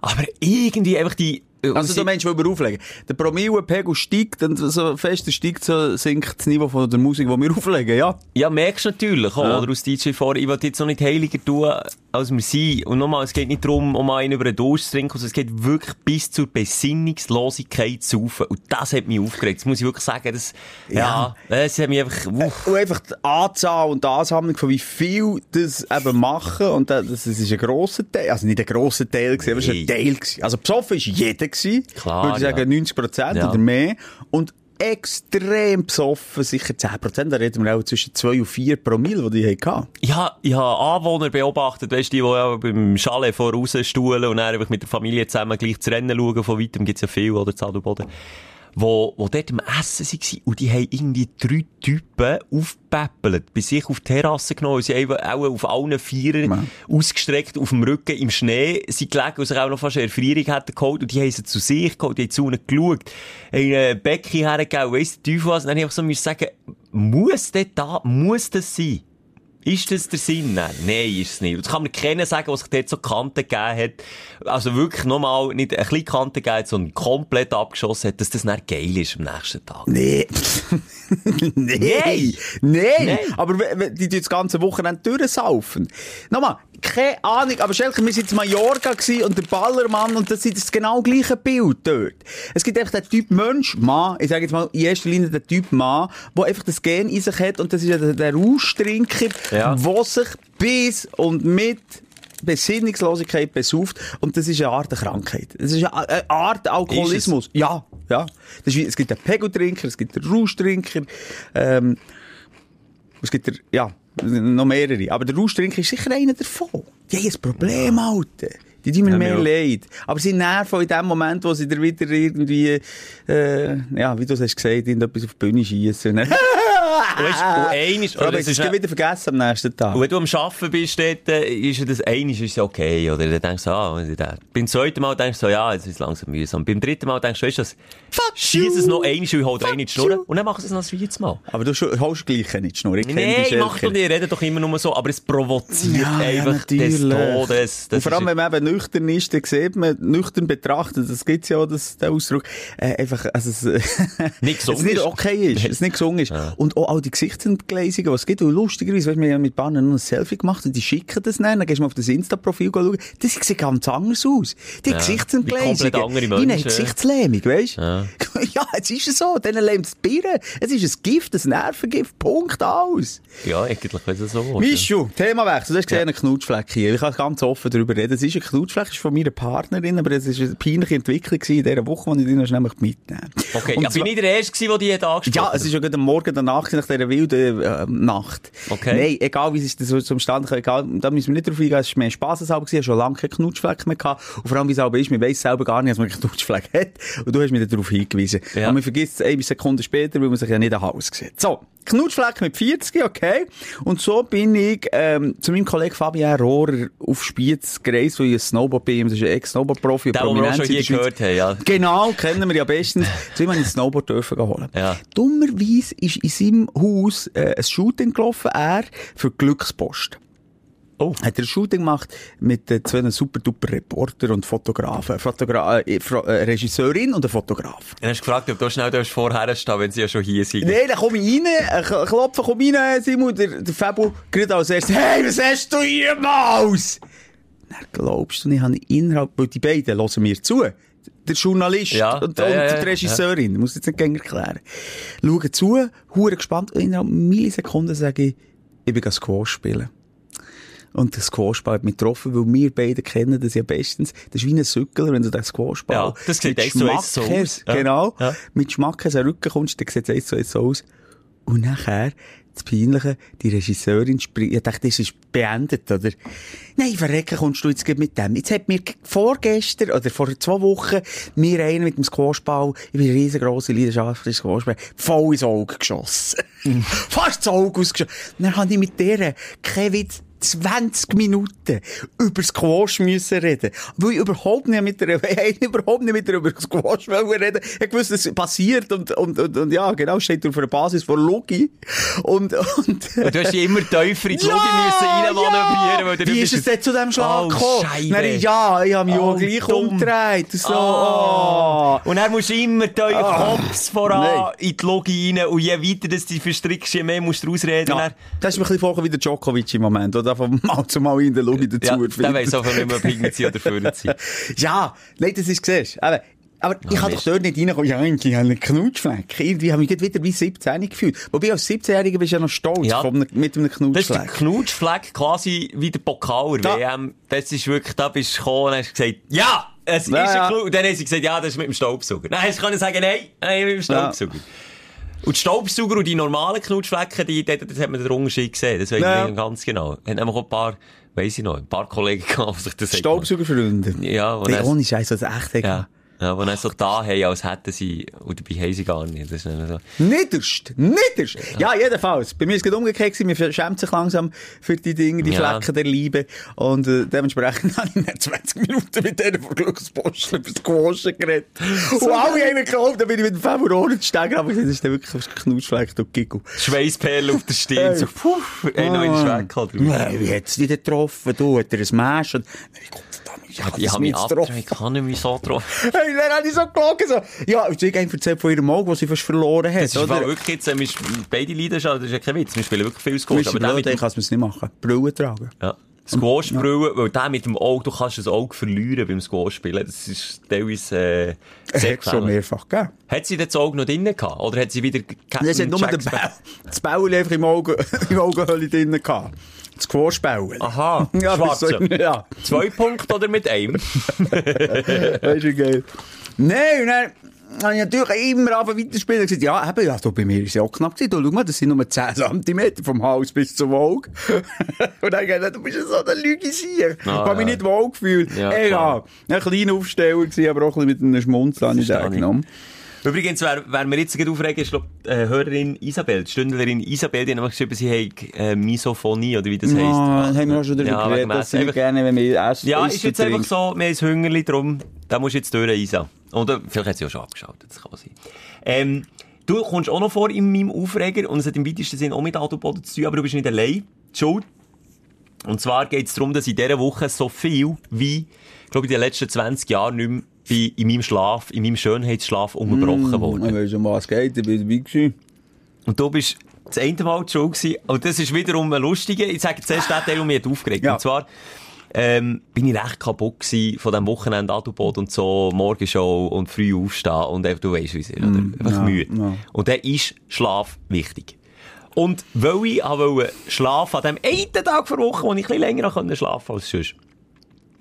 aber irgendwie einfach die, Also du meinst, weil wir auflegen. Der Promillepegel steigt und so fest er steigt, so sinkt das Niveau von der Musik, die wir auflegen, ja. Ja, merkst du natürlich auch, Ja. oder aus DJ vor, ich will jetzt noch nicht heiliger tun, als wir sind. Und nochmal, es geht nicht darum, um einen über den Durst zu trinken, sondern es geht wirklich bis zur Besinnungslosigkeit zu saufen. Und das hat mich aufgeregt. Das muss ich wirklich sagen, das, ja, das hat mich einfach, uff. Und einfach die Anzahl und die Ansammlung von wie viel das eben machen. Und das, das ist ein grosser Teil. Also nicht ein grosser Teil gewesen, aber es war ein. Teil gewesen. Also besoffen ist jeder gewesen. Klar, Würde ich sagen, ja. 90 Prozent Ja. oder mehr. Und extrem besoffen, sicher 10 Prozent. Da reden wir auch zwischen 2 und 4 Promille, die die hatten. Ja, ich habe Anwohner beobachtet, weißt du, die, die ja beim Chalet vorausstuhlen und dann einfach mit der Familie zusammen gleich zu Rennen schauen. Von weitem gibt's ja viel, oder, zu Adelboden. Wo, wo dort am Essen waren und die haben irgendwie drei Typen aufgepäppelt, bei sich auf die Terrasse genommen, sie haben auch auf allen Vieren Mann. ausgestreckt auf dem Rücken im Schnee, sie gelegen und sich auch noch fast eine Erfrierung hätten geholt und die haben sie zu sich geholt, die haben zu ihnen geschaut, haben ihnen Becken hergegeben, weiss der Teufel was, und dann habe ich so sagen, muss das da, muss das sein? Ist das der Sinn? Nein, nein, ist es nicht. Das kann mir keiner sagen, was sich dort so Kanten gegeben hat. Also wirklich nochmal, nicht ein bisschen Kanten gegeben hat, sondern komplett abgeschossen hat, dass das dann geil ist am nächsten Tag. Nee. nee. Nein. Nee. Nein. Aber die die das ganze Wochenende durchsaufen. Nochmal, keine Ahnung, aber Schelke, wir sind in Mallorca und der Ballermann und das ist das genau gleiche Bild dort. Es gibt einfach den Typ Mensch, Mann, ich sage jetzt mal in erster Linie den Typ Mann, der einfach das Gen in sich hat und das ist ja der, der Rauschtrinker, Ja. der sich bis und mit Besinnungslosigkeit besauft und das ist eine Art Krankheit. Das ist eine, Art Alkoholismus. Ja, ja. Wie, es gibt einen Pegeltrinker, es gibt einen Rauschtrinker, ähm, es gibt der, ja, noch mehrere. Aber der Rauschtrinker ist sicher einer davon. Die haben ein Problem, Alter. Die tun mir Ja, mehr leid. Aber sie nerven in dem Moment, wo sie dir wieder irgendwie, äh, ja, wie du es hast gesagt, irgendetwas auf die Bühne schiessen. Und einiges, Aber oder es es ist wieder vergessen am nächsten Tag. Und wenn du am Arbeiten bist, dort, ist ja das einiges ist ja okay, oder? Dann denkst du, ah, beim zweiten Mal denkst du so, ja, jetzt ist es langsam mühsam. Beim dritten Mal denkst du, weißt du schieß es noch einmal und ich hol dir eine in die Schnur. Und dann machst du es noch das vierte Mal. Aber du holst gleich nicht die Schnur. Ich Nein, die mach doch nicht, reden doch immer nur so, aber es provoziert Ja, ja, einfach des natürlich. Todes. und vor allem, wenn man eben nüchtern ist, dann sieht man, nüchtern betrachtet, das gibt's ja auch, das, der Ausdruck, äh, einfach, also es, Nicht gesund es nicht okay ist, es nicht gesungen ist. Und auch die Gesichtsentgleisungen, was es gibt, und lustigerweise, weißt, wir haben mit Bahnen noch ein Selfie gemacht und die schicken das dann, dann gehst du mal auf das Insta-Profil schauen, das sieht ganz anders aus. Die Ja, Gesichtsentgleisungen. eine Menschen. Gesichtslähmung, weißt du? Ja. ja, jetzt ist es so, denen lähmt es die Birne. Es ist ein Gift, ein Nervengift, Punkt, aus. Ja, eigentlich ist es so. Mischu, Themawechsel. Du hast gesehen, eine Knutschfleck hier. Ich kann ganz offen darüber reden. Es ist eine Knutschfleck, ist von meiner Partnerin, aber es war eine peinliche Entwicklung in dieser Woche, die ich dir noch mitnehmen. Okay, Und ja, bin zwar- ich der Erste gewesen, der die hat angesprochen ja, es ist ja gerade am Morgen danach, nach dieser wilden äh, Nacht. Okay. Nein, egal wie es so zum Stand egal, da müssen wir nicht drauf eingehen, es war mehr gewesen, ich habe schon lange keinen Knutschfleck mehr gehabt. Und vor allem, wie es aber ist, man weiss selber gar nicht, dass man einen Knutschfleck hat. Und du hast mich darauf hingewiesen. Ja. Und man vergisst es eine Sekunde später, weil man sich ja nicht an Haus sieht. So. Knutschfleck mit 40, okay. Und so bin ich, ähm, zu meinem Kollegen Fabian Rohrer auf Spiez gereist, weil ich ein Snowboard bin. Das ist ein Ex-Snowboard-Profi. Der, den wir auch schon hier gehört haben, ja. Genau, kennen wir ja bestens. Zu ihm habe ich ein Snowboard dürfen holen. Ja. Dummerweise ist in seinem Haus äh, ein Shooting gelaufen, er für Glückspost. Oh. Hat er ein Shooting gemacht mit äh, zwei super duper Reporter und Fotografen. Fotogra äh, Fro- äh, Regisseurin und ein Fotograf. Dann hast du gefragt, ob du schnell darfst vorher stehen wenn sie ja schon hier sind. Nein, dann komme ich rein, äh, klopfe, komm rein, Simon, der, der Fabio, gerade als erstes, hey, was hast du hier, Maus? Dann glaubst du nicht, habe ich innerhalb, weil die beiden hören mir zu. Der Journalist Ja, und, ja, und ja, ja, die Regisseurin, muss ich jetzt nicht erklären. Schauen zu, hure gespannt, und innerhalb Millisekunden sage ich, ich bin Squash spielen. Und der Squashball hat mich getroffen, weil wir beide kennen das ja bestens. Das ist wie ein Sückler, wenn du den Squashball Ja, das sieht mit so aus. Ja. Genau. Ja. Mit Schmackes an den Rücken kommst, dann sieht es eins so aus. Und nachher, das Peinliche, die Regisseurin springt, ich dachte, das ist beendet, oder? Nein, verrecken kommst du jetzt mit dem. Jetzt hat mir vorgestern, oder vor zwei Wochen, mir einer mit dem Squashball, ich bin eine riesengroße Leidenschaft für den Squashball, voll ins Auge geschossen. Fast ins Auge ausgeschossen. Dann habe ich mit der, kein Witz, 20 Minuten über Squash müssen reden. Weil ich überhaupt nicht mit der, ich überhaupt nicht mit der über Squash reden. Ich wusste, es passiert und, und, und, und ja, genau, steht auf einer Basis von Logi. Und, und, Und du hast dich immer tiefer in die Logik müssen reinmanövrieren, weil du Wie ist es denn zu diesem Schlag Oh, gekommen? Dann, ja, ich habe mich Oh, auch gleich dumm. umgedreht. So, oh. Und musst du immer tiefer Ah. Kopf voran Nein. in die Logik rein und je weiter das dich verstrickst, je mehr musst du ausreden. Ja, Dann- das ist mir ein bisschen vorgekommen wie der Djokovic im Moment, oder? Von Mal zu Mal in der Logik dazu. Ja, erfindet. der weiss von mir, ob hinten sein oder vorne sein. Ja, nein, das ist siehst. Aber, aber ich kann doch dort nicht reinkommen. Ja, eigentlich habe ich einen Knutschfleck. Irgendwie habe ich mich wieder wie 17 gefühlt. Wobei als 17-Jähriger bist du ja noch stolz Ja. einem, mit einem Das ist der Knutschfleck. Knutschfleck quasi wie der Pokal Da- WM. Das ist wirklich, da bist du gekommen und hast gesagt, ja, es Ja, ist ja. ein Knutsch. Und dann haben sie gesagt, ja, das ist mit dem Staubsauger. Hast du können sagen, nein, nein, mit dem Staubsauger. Und die Staubsauger und die normalen Knutschflecken, die, dort, dort hat man den Unterschied gesehen. Das weiß Ja. ich ganz genau. Hat nämlich auch ein paar, weiss ich noch, ein paar Kollegen gehabt, die sich das Staubsaugerfreunde. Ja, dann- ohne Scheiß, das echt Ja. Ja, die dann so da haben, als hätten sie, und dabei haben sie gar nicht. Das ist so. Niederst! Niederst! Ja. jedenfalls. Bei mir ist es umgekehrt gewesen. Man schämt sich langsam für die Dinge, die Ja. Flecken der Liebe. Und äh, dementsprechend habe ich dann 20 Minuten mit denen von Glückspost über das Quaschen geredet. Und alle haben geglaubt, dann bin ich mit dem Favorit steigen. Aber das ist dann wirklich ein Knutschfleck, du Giggle. Schweißperle auf der Stirn, so, puh, eh noch in den. Nein, wie hat's dich denn getroffen? Du, hat er ein Mesh? Und, ich ich Ich habe mich nicht abgetragen, getroffen. ich nicht mehr so getroffen. Hey, dann habe ich so gelogen, so. Ja, sie haben erzählt von ihrem Auge, was sie fast verloren hat, Das ist oder? wirklich jetzt, äh, wir beide Leidenschaft, das ist ja kein Witz, wir spielen wirklich viel Du Squash, aber blöd, der mit ich dem, kann es nicht machen. Brille tragen. ja, Squash brüllen, weil der mit dem Auge, du kannst das Auge verlieren beim Squash spielen, das ist teilweise, äh, sehr schon mehrfach gegeben. Hat sie das Auge noch drinnen gehabt? Oder hat sie wieder Captain Das hat nur den Bau, das Bauli einfach im Auge, im Augenhöhle drinnen gehabt. Das Squash-Bauli. Aha, Ja, aber so, schwarze. ja. Zwei Punkte oder mit einem? Ist ja geil. Nein, dann habe ich natürlich immer angefangen weiterspielen und gesagt, ja, eben, ja, du, bei mir ist es ja auch knapp gewesen. Du, schau mal, das sind nur 10 cm vom Hals bis zum Auge. und dann gesagt, du bist ja so eine Lüge hier. ich Ah, habe mich ja. nicht wohl gefühlt. Ja, Egal. Ein kleiner Aufsteller gewesen, aber auch ein bisschen mit einem Schmunzeln habe ich den ich. Übrigens, wer, wer mir jetzt gerade aufregen, ist, glaub, äh, Hörerin Isabel, die Stündlerin Isabel, die hat nämlich geschrieben, sie hat äh, Misophonie, oder wie das heisst. Ja, haben wir auch schon darüber Ja, geredet, dass sie gerne, wenn wir essen. Ja, ist jetzt einfach so, wir haben ein Hungerli drum, da musst du jetzt durch, Isa. Oder vielleicht hat sie auch schon abgeschaltet, das kann sein. Ähm, du kommst auch noch vor in meinem Aufreger, und es hat im weitesten Sinn auch mit Autoboden zu tun, aber du bist nicht allein. Die Schuld. Und zwar geht es darum, dass in dieser Woche so viel wie, glaube ich, in den letzten 20 Jahren nicht mehr bin in meinem Schlaf, in meinem Schönheitsschlaf unterbrochen worden. Ich weiss, um was geht, ich bin dabei gewesen. Und du bist das eine Mal Schuld gewesen. Und das ist wiederum ein lustiger. Ich sage zuerst den Teil, der mich aufgeregt. Ja. Und zwar, ähm, bin ich recht kaputt gewesen von dem Wochenende Adelboden und so, Morgenshow und früh aufstehen und einfach, du weißt, wie es ist, oder? Einfach ja, müde. ja. Und dann ist Schlaf wichtig. Und weil ich wollte schlafen an dem einen Tag vor Woche, wo ich ein bisschen länger konnte schlafen als sonst,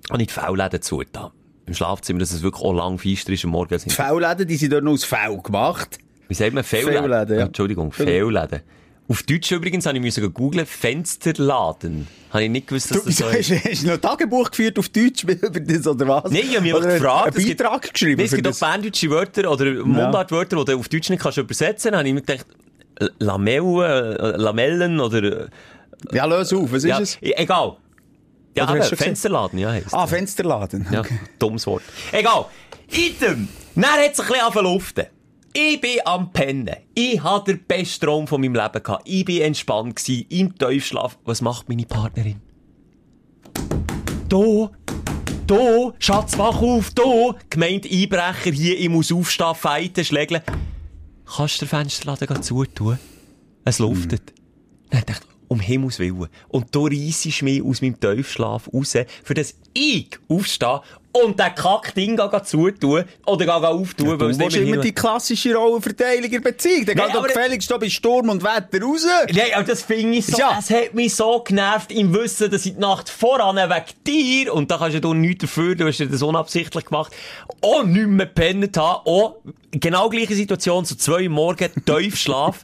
habe ich die Faulläden zugetan. Im Schlafzimmer, dass es wirklich auch lang feister ist am Morgen. Die Faulläden, die sind dort noch aus Fell gemacht. Wie sagt man? Fehlläden? Ja. Entschuldigung, Fehlläden. Auf Deutsch übrigens habe ich müssen googeln, Fensterladen. Habe ich nicht gewusst, dass Du, das so ist. hast, du noch ein Tagebuch geführt auf Deutsch über das, oder was? Nein, ich habe mich gefragt. Einen Beitrag geschrieben. Nee, es gibt auch berndeutsche Wörter oder Mundartwörter, die du auf Deutsch nicht kannst übersetzen kannst. Habe ich mir gedacht, Lamellen, äh, Lamellen oder... äh, Ja, löse auf, was ja, ist es? e- Egal. Ja, schon Fensterladen, ja, heisst. Ah, Fensterladen. Ja, Okay. dummes Wort. Egal. Item. Dann hat es ein bisschen angefangen. Ich bin am Pennen. Ich hatte den besten Traum von meinem Leben gehabt. Ich bin entspannt gewesen, im Tiefschlaf. Was macht meine Partnerin? Du, du, Schatz, wach auf, du. Gemeint Einbrecher hier, ich muss aufstehen, feiten, schlägeln. Kannst du den Fensterladen zutun? Es luftet. Dann dachte ich, um Himmels Willen. Und du reissest mich aus meinem Tiefschlaf raus, für das ich aufstehe und den Kackding zutun oder ga auftun, Ja, du willst nicht immer die klassische Rollenverteilung in Beziehung. Dann geht doch gefälligst bei Sturm und Wetter raus. Nein, aber das finde ich so, Ja. es hat mich so genervt im Wissen, dass ich die Nacht voran wegen dir, und da kannst du nichts dafür, du hast ja das unabsichtlich gemacht, auch nicht mehr gepennt haben, auch genau gleiche Situation, so zwei morgen, Tiefschlaf.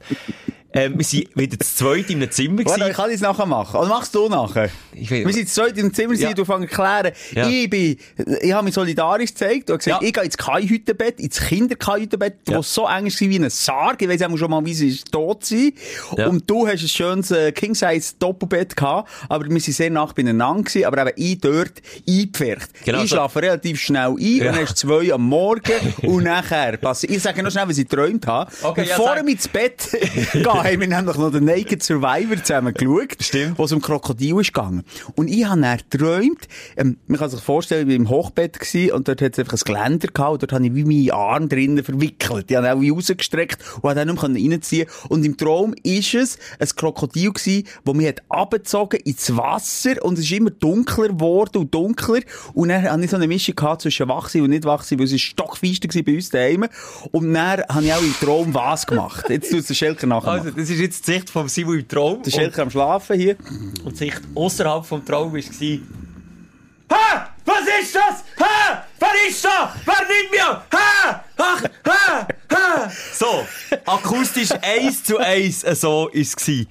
Ähm, wir sind wieder zu zweit in einem Zimmer Warte, ich gewesen. kann es nachher machen. Oder machst du nachher? Ich will- Wir sind zu zweit im Zimmer, Ja. ja. du fängst erklären. Ja. Ich bin, ich habe mich solidarisch gezeigt. Du hast gesagt, Ja. ich gehe ins Kai-Hüttenbett, ins Kinder-Kai-Hüttenbett, Ja. das so eng ist wie ein Sarg. Ich weiss auch schon mal, wie sie tot sein. Ja. Und du hast ein schönes äh, King-Size-Doppelbett gehabt. Aber wir sind sehr nah beieinander gewesen. Aber eben ich dort eingepfercht. Genau ich so. schlafe relativ schnell ein. Ja. Und dann ist zwei am Morgen. und nachher passiert. Ich sage noch schnell, was ich geträumt habe. Okay, ja, Bevor sag. ich ins Bett gehe, haben wir nämlich noch den Naked Survivor zusammen geschaut. Stimmt. Wo es um Krokodil ist gegangen. Und ich habe dann geträumt, ähm, man kann sich vorstellen, ich war im Hochbett gewesen, und dort hat es einfach ein Geländer gehabt und dort habe ich wie meinen Arm drinnen verwickelt. Die haben auch wie rausgestreckt und habe dann nicht mehr reinziehen Und im Traum ist es ein Krokodil gewesen, das mich hat abgezogen ins Wasser und es ist immer dunkler geworden und dunkler. Und dann habe ich so eine Mischung gehabt zwischen wach sein und nicht wach sein, weil es ist stockfeister bei uns daheim. Und dann habe ich auch im Traum was gemacht. Jetzt es der Schelker nachher Also. Das ist jetzt die Sicht vom Simon im Traum. Der Schelker am Schlafen hier. Und, und die Sicht außerhalb vom Traum war, Hä? Was ist das? Hä? Wer ist da? Wer nimmt mir? Hä? Ach, hä? So, akustisch eins zu eins, äh, so ist es. Ich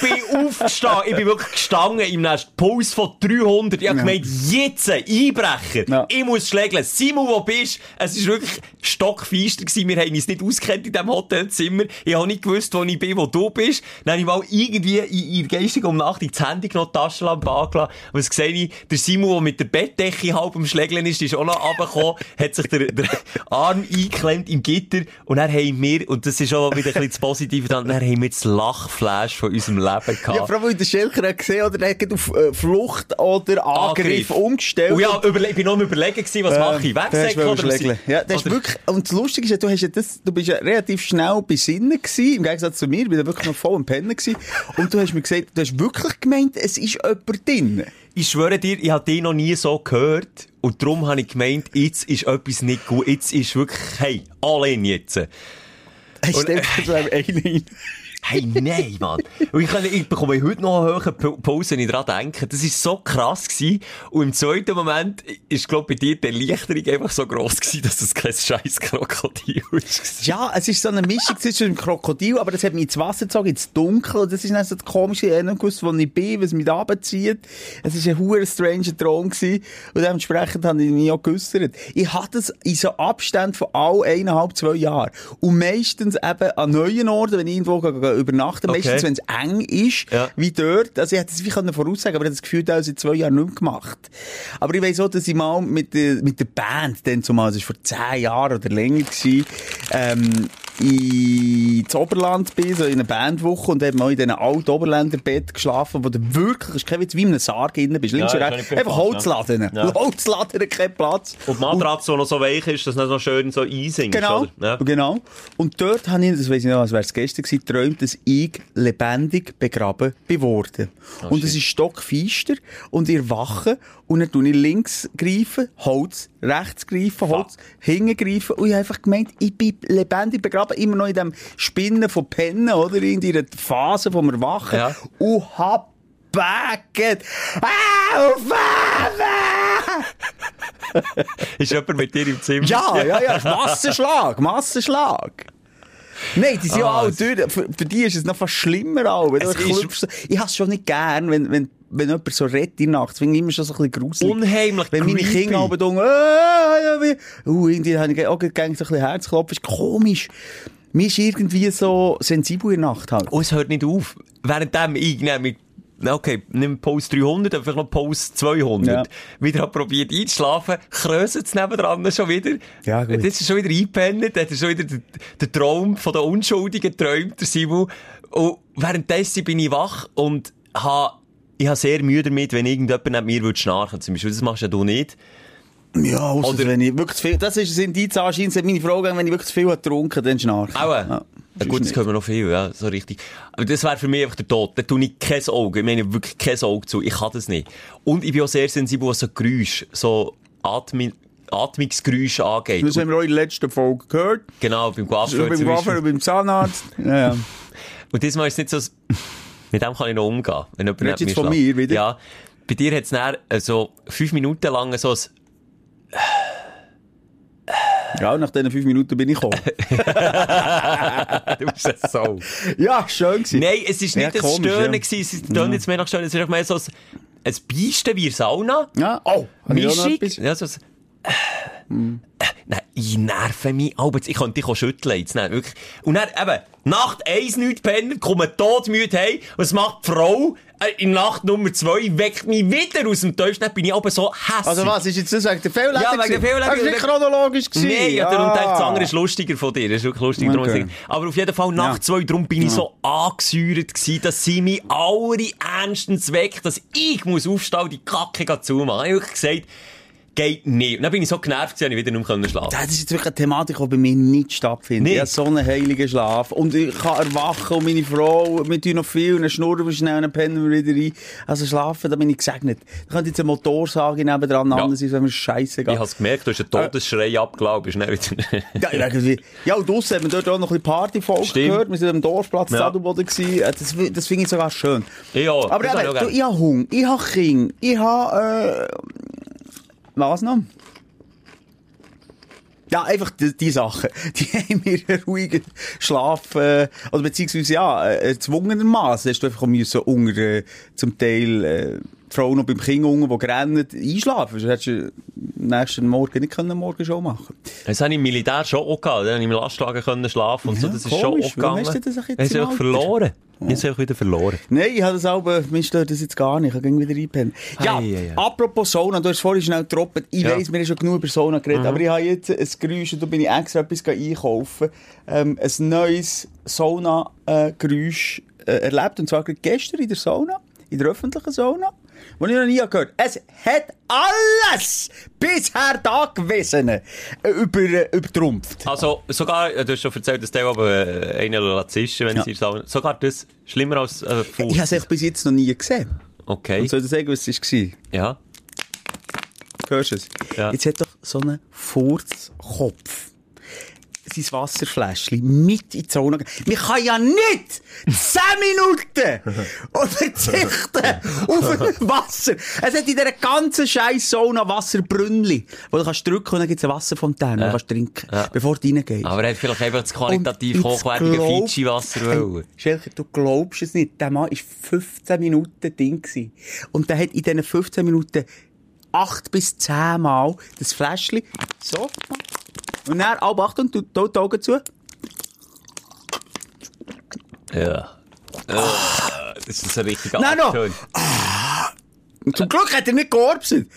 bin aufgestanden, ich bin wirklich gestanden im nächsten Puls von 300. Ich hab Ja. gemeint, jetzt ein Einbrecher. Ja. Ich muss schlägeln. Simon, wo bist? Es ist wirklich stockfeister gewesen. Wir haben uns nicht ausgekannt in diesem Hotelzimmer. Ich habe nicht gewusst, wo ich bin, wo du bist. Dann habe ich mal irgendwie in, in geistiger Umnachtung das Handy genommen, die Taschenlampe angelassen. Und was sehe ich? Der Simon, der mit der Bettdecke halb am Schlägeln ist, ist auch noch runtergekommen, hat sich der, der Arm eingeklemmt im Gitter. Und dann haben wir, und das ist auch wieder ein bisschen das Positive, dann, dann haben wir das Lachflash von unserem Leben gehabt. Ja, vor allem, der Schelker hat gesehen, oder er hat auf äh, Flucht oder Angriff, umgestellt. Und ja, überle ich bin noch am überlegen gewesen, was mache ich? Ähm, Wegsäcke du hast oder was? Ja, das ist wirklich, und das Lustige ist ja, du hast ja das, du bist ja relativ schnell besinnen gewesen, im Gegensatz zu mir, ich bin ja wirklich noch voll am Pennen gewesen. Und du hast mir gesagt, du hast wirklich gemeint, es ist jemand drin. Ich schwöre dir, ich habe dich noch nie so gehört. Und darum habe ich gemeint, jetzt ist etwas nicht gut. Jetzt ist wirklich, hey, alle in jetzt. Du so einen rein? Hey, nein, Mann. Und ich, bekomme heute noch einen hohen Pu- Puls, wenn ich daran denke. Das war so krass. Gewesen. Und im zweiten Moment ist, glaube ich, bei dir die Erleichterung einfach so gross gewesen, dass es kein scheiß Krokodil ist. Ja, es ist so eine Mischung zwischen dem Krokodil, aber das hat mich ins Wasser gezogen, ins Dunkel. Und das ist dann so das komische, gewusst, wo ich bin, was mich abzieht. Es war ein hoher stranger gewesen. Und dementsprechend habe ich mich auch geäussert. Ich hatte es in so Abständen von all eineinhalb, zwei Jahren. Und meistens eben an neuen Orten, wenn ich irgendwo gehe übernachten, Okay. meistens, wenn es eng ist, Ja. wie dort. Also ich hätte es wie können voraussagen, aber ich habe das Gefühl, da seit zwei Jahren nicht mehr gemacht. Aber ich weiss auch, dass ich mal mit der, mit der Band, dann zumal, das war vor zehn Jahren oder länger gewesen, ähm, ins Oberland bin, so in einer Bandwoche und eben auch in diesen alten Oberländerbett geschlafen, wo du wirklich, ist kein Witz, wie in einem Sarg innen bist. Links Ja, und rechts, ich einfach Holzladen. Ja. Holzladen, kein Platz. Und die Matratze, die noch so weich ist, dass es so schön so einsinkt. Genau, Oder? Ja. genau. Und dort habe ich, das weiss ich noch, als wäre es gestern gewesen, geträumt, dass ich lebendig begraben bin worden. Ah, und es ist stockfeister und ihr wache und dann tue ich links greifen, Holz, rechts greifen, Holz, hinten greifen und ich habe einfach gemeint, ich bin lebendig begraben, immer noch in dem Spinnen von Pennen, oder? In dieser Phase vom Erwachen. Ja. Und hab Backet! Ah, Ist jemand mit dir im Zimmer? Ja, ja, ja, Massenschlag, Massenschlag. Nein, die sind ja Ah, alle es- durch. Für, für die ist es noch fast schlimmer auch. Wenn du ich hasse es schon nicht gern, wenn, wenn, wenn jemand so redet in der Nacht. Finde ich immer schon so ein bisschen gruselig. Unheimlich Wenn meine creepy. Kinder oben tun, äh, uh, irgendwie habe ich auch gerne so ein bisschen Herzklopfen. Ist komisch. Mir ist irgendwie so sensibel in der Nacht halt. Und es hört nicht auf. Währenddem ich nehme mit Okay, nimm Pause 300, dann vielleicht noch Pause 200. Ja. Wieder probiert einzuschlafen, kröselt es nebendran schon wieder. Ja, gut. Das ist schon wieder eingepennt, hat er schon wieder den Traum von der Unschuldigen geträumt, der Simon. Und währenddessen bin ich wach und habe ich habe sehr Mühe damit, wenn irgendjemand neben mir würde schnarchen. Zum Beispiel, das machst ja du nicht. Ja, Oder- wenn ich wirklich zu viel, das ist ein Indiz anscheinend, meine gegangen, wenn ich wirklich zu viel habe getrunken, dann schnarche ich. Auch? Ja, gut, das können wir noch viel, ja, so richtig. Aber das wäre für mich einfach der Tod. Da tue ich kein Auge. Ich meine wirklich kein Auge zu. Ich kann das nicht. Und ich bin auch sehr sensibel, was so Geräusche, so Atmi Atmungsgeräusche angeht. Das haben wir auch in der letzten Folge gehört. Genau, beim Coiffeur beim und beim Zahnarzt. Ja, ja. Und diesmal ist es nicht so, mit dem kann ich noch umgehen. Wenn jemand Redest jetzt von mir wieder? Ja. Bei dir hat es dann so fünf Minuten lang so ein, ja, nach diesen fünf Minuten bin ich gekommen. du bist ein Sau. ja, schön gewesen. Nein, es ist Ja, nicht das komisch, Stöhnen ja. gewesen. Es ist tönt jetzt mehr nach Stöhnen. Es ist mehr so ein, ein Beisten wie Sauna. Ja, oh, Mischung. Ja, so ein, äh, Nein, ich nerve mich. Aber ich könnte dich auch schütteln jetzt. Nein, wirklich. Und dann eben, Nacht eins nicht pennen, kommen todmüde heim. Was macht die Frau? Äh, In Nacht Nummer zwei weckt mich wieder aus dem Tisch. Dann bin ich aber so hässlich. Also was, ist jetzt das wegen der Fehllegung? Ja, wegen der? Fehllegung. Das war nicht chronologisch. gewesen. Nein, ja. darum Ah. denke ich, das andere ist lustiger von dir. Das ist wirklich lustiger. darum Okay. ich- Aber auf jeden Fall nach Ja. zwei, darum bin ich so angesäuert gewesen, dass sie mich alle ernstens weckt, dass ich muss aufstehen und die Kacke zumachen. Ich habe wirklich gesagt, geht nicht. Und dann bin ich so genervt, dass ich wieder nicht mehr schlafen Das ist jetzt wirklich eine Thematik, die bei mir nicht stattfindet. Nicht? Ich habe so einen heiligen Schlaf. Und ich kann erwachen und meine Frau, wir tun noch viel, und dann schnurren wir schnell und dann pennen wir wieder ein. Also schlafen, da bin ich gesegnet. Da könnte jetzt eine Motorsage nebendran Ja. anders sein, wenn wir scheiße Ich gehen. habe es gemerkt, du hast einen Todesschrei abgelaufen. Dann wieder... Ja, irgendwie. ja, und draussen hat man dort auch noch ein Partyfolge gehört. Wir sind am Dorfplatz Ja. Zadelboden gewesen. Äh, Das, das finde ich sogar schön. Ja, Aber ich eben, gerne. ich habe Hunger, ich habe Kinder, ich habe, äh, was noch? Ja, einfach die, die Sachen. Die haben mir einen ruhigen Schlaf, äh, oder beziehungsweise ja, äh, erzwungenermassen hast du einfach müssen unter, äh, zum Teil, äh, Frau noch beim Kind unten, die rennen, einschlafen. Du hättest du am nächsten Morgen nicht können morgen schon machen Das habe ich im Militär schon auch gehabt. Da habe ich im Lastwagen können schlafen und so. Ja, Das ist komisch. schon auch gegangen. hast du das auch jetzt Ich habe einfach Alter? verloren. Ich habe es einfach wieder verloren. Nein, ich habe das aber, mir stört das jetzt gar nicht. Ich kann wieder einpennen. Ja, Ei, ei, ei. apropos Sauna, du hast vorhin schnell getroppt. Ich Ja. Mhm. weiss, wir haben schon genug über Sauna geredet, aber ich habe jetzt ein Geräusch, und da bin ich extra etwas einkaufen. Ähm, ein neues Sauna-Geräusch äh, erlebt, und zwar gestern in der Sauna, in der öffentlichen Sauna, wo ich noch nie gehört habe. Es hat alles bisher da gewesen äh, über, äh, übertrumpft. Also, sogar, äh, du hast schon erzählt, dass der aber äh, einen zischen, wenn Ja. sie sagen. Sogar das schlimmer als äh, Fuß. Ich habe es echt bis jetzt noch nie gesehen. Okay. Und soll ich sagen, was es war? Ja. Hörst du es? Ja. Jetzt hat doch so einen Furzkopf sein Wasserfläschchen mit in die Zone gegeben. Man kann ja nicht 10 Minuten verzichten auf Wasser. Es hat in dieser ganzen scheiß Sauna Wasserbrünnli, wo du kannst drücken und dann gibt es eine Wasserfontäne, wo du kannst trinken, Ja. bevor du reingehst. Aber er hat vielleicht einfach das qualitativ hochwertige wollen. Schelker, du glaubst es nicht. Der Mann war 15 Minuten Ding. Gewesen. Und der hat in diesen 15 Minuten 8 bis 10 Mal das Fläschchen so gemacht. Und dann, ab Achtung, du tut die Augen zu. Ja. Äh, das ist so richtig Nein, schön. Und zum Glück hat er nicht georbset.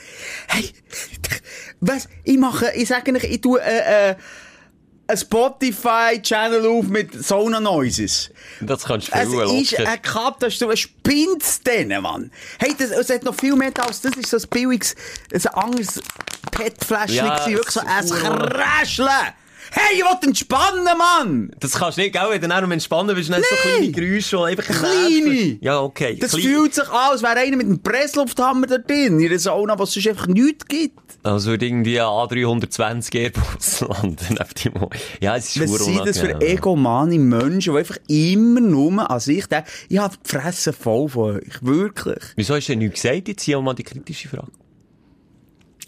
Hey, was, ich mache, ich sage euch, ich tue, äh, äh, ein Spotify-Channel auf mit Sauna Noises. Das kannst du Es viel ist eine Katastrophe. Spinnt's denen, Mann? Hey, das, es hat noch viel mehr als das. ist so ein billiges, ein anderes PET-Fläschchen Ja, gewesen. Wirklich so ein Kräschle. Hey, ich will entspannen, Mann! Das kannst du nicht, gell? Wenn du dann Entspannen bist, dann du so kleine Geräusche, die einfach Kleine. Ja, okay. Das Klein- fühlt sich an, als wäre einer mit einem Presslufthammer da drin. In einer Sauna, wo es sonst einfach nichts gibt. Also würde irgendwie ein A320 Airbus landen. Ja, es ist Was sind das für egomane Menschen, die einfach immer nur an sich denken, ich habe die Fresse voll von euch. Wirklich. Wieso hast du denn nichts gesagt? Jetzt hier mal die kritische Frage.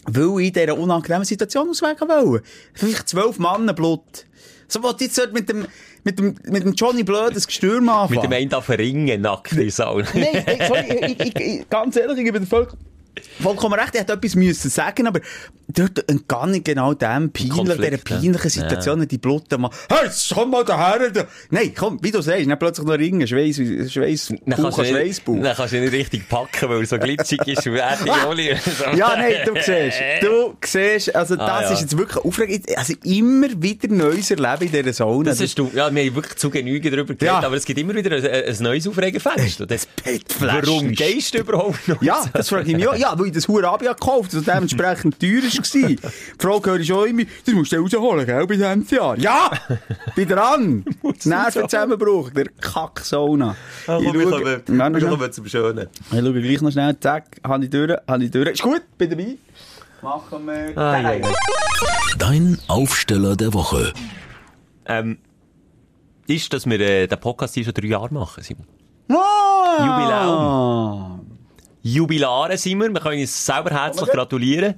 Weil ich in dieser unangenehmen Situation ausweichen wollte. Vielleicht zwölf Mannen Blut. So ich jetzt mit dem, mit dem, mit dem Johnny Blöd das Gestürm anfangen. Mit dem einen da verringen, nackt in Sauna. Nein, sorry, ich, ich, ich, ganz ehrlich, ich bin völlig vollkommen recht, er hat etwas müssen sagen, aber dort entgann ich genau dem peinlichen, dieser ja. peinlichen Situation, die Blutte mal, hey, komm mal daher, da. Nein, komm, wie du sagst, dann plötzlich noch ringen, Schweiß, Schweiß, Bauch an Schweißbauch. dann kannst du ihn nicht richtig packen, weil er so glitschig ist und er die Oli. Ja, nein, du siehst, du siehst, also das Ah, ja. ist jetzt wirklich aufregend, also immer wieder Neues erleben in dieser Sauna. Das hast du, ja, wir haben wirklich zu Genüge darüber geredet, Ja. aber es gibt immer wieder ein, ein neues Aufregenfest. Das, Bettfläschchen. warum gehst du überhaupt noch? Ja, das frage ich mich auch. Ja, weil ich das Hurabia gekauft habe, das dementsprechend teuer war. Die Frage höre ich auch immer, das musst du rausholen, gell, bei diesem Jahr. Ja! Bin dran! Nervenzusammenbruch, der Kacksauna. Ah, Ich schaue- Ja, wir kommen zum Schönen. Ich schaue gleich noch schnell, zack, habe ich durch, habe ich durch. Ist gut, bin dabei. Machen wir Ah, ja, ja. Dein Aufsteller der Woche. Ähm, ist, dass wir äh, den Podcast hier schon drei Jahre machen, Simon. Ah! Jubilare sind wir. Wir können uns selber herzlich gratulieren.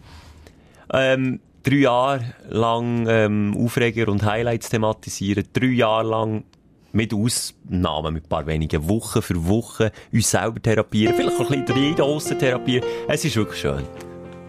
Ähm, drei Jahre lang ähm, Aufreger und Highlights thematisieren. Drei Jahre lang mit Ausnahmen, mit ein paar wenigen Wochen für Woche uns selber therapieren. Vielleicht auch ein bisschen durch jeden aussen therapieren. Es ist wirklich schön.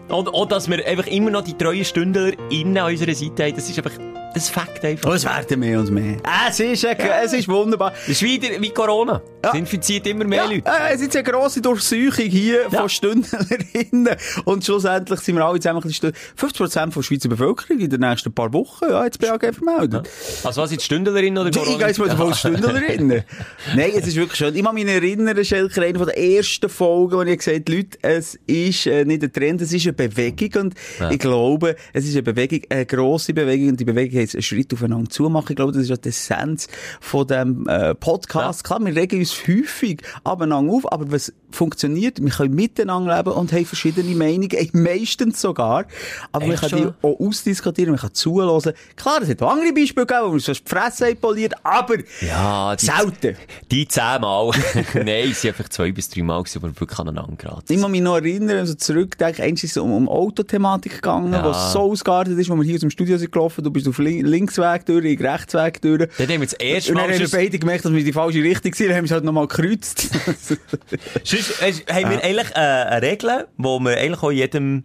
Und auch, dass wir einfach immer noch die treuen Stündler innen an unserer Seite haben, das ist einfach, das Fakt einfach. Oh, es werden mehr und mehr. Es ist, äh, es ist wunderbar. Das ist wieder wie Corona. Ja. Es infiziert immer mehr Ja, Leute. äh, es ist eine grosse Durchsuchung hier Ja. von Stündlerinnen. Und schlussendlich sind wir alle zusammen ein bisschen Stü- 50% von der Schweizer Bevölkerung in den nächsten paar Wochen, ja, jetzt BAG vermeldet. Also was, sind die Stündlerin oder Ich gehe jetzt mal davon Stündlerinnen. Nein, es ist wirklich schön. Ich kann mich erinnern, Schelker, eine von der ersten Folgen, wo ich gesagt habe, Leute, es ist äh, nicht ein Trend, es ist eine Bewegung. Und ich glaube, es ist eine Bewegung, eine grosse Bewegung. Und die Bewegung heisst einen Schritt aufeinander zumachen. Ich glaube, das ist ja die Essenz von dem äh, Podcast. Klar, wir regen uns häufig abeinander auf, aber was funktioniert, wir können miteinander leben und haben verschiedene Meinungen, meistens sogar. Aber Echt man kann die auch ausdiskutieren, man kann zuhören. Klar, es hat auch andere Beispiele gegeben, wo man so die Fresse poliert, aber Ja, die, selten. die zehnmal. Nein, es sind einfach zwei bis drei Mal, wo wir wirklich aneinander geraten Ich muss mich noch erinnern, also zurückdenken, eins ist es um, um Autothematik gegangen, Ja. wo es so ausgeartet ist, wo wir hier aus dem Studio sind gelaufen, du bist auf Lin Linksweg durch, ich Rechtsweg durch. Dann haben wir das erste Und dann Mal... haben wir beide gemerkt, dass wir die falsche Richtung sind, dann haben wir es halt nochmal gekreuzt. sonst, äh, haben wir eigentlich äh, eine Regel, wo man eigentlich auch in jedem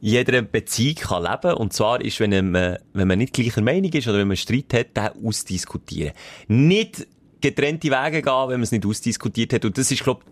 jeder Beziehung kann leben Und zwar ist, wenn man, wenn man nicht gleicher Meinung ist oder wenn man Streit hat, den ausdiskutieren. Nicht getrennte Wege gehen, wenn man es nicht ausdiskutiert hat. Und das ist, glaube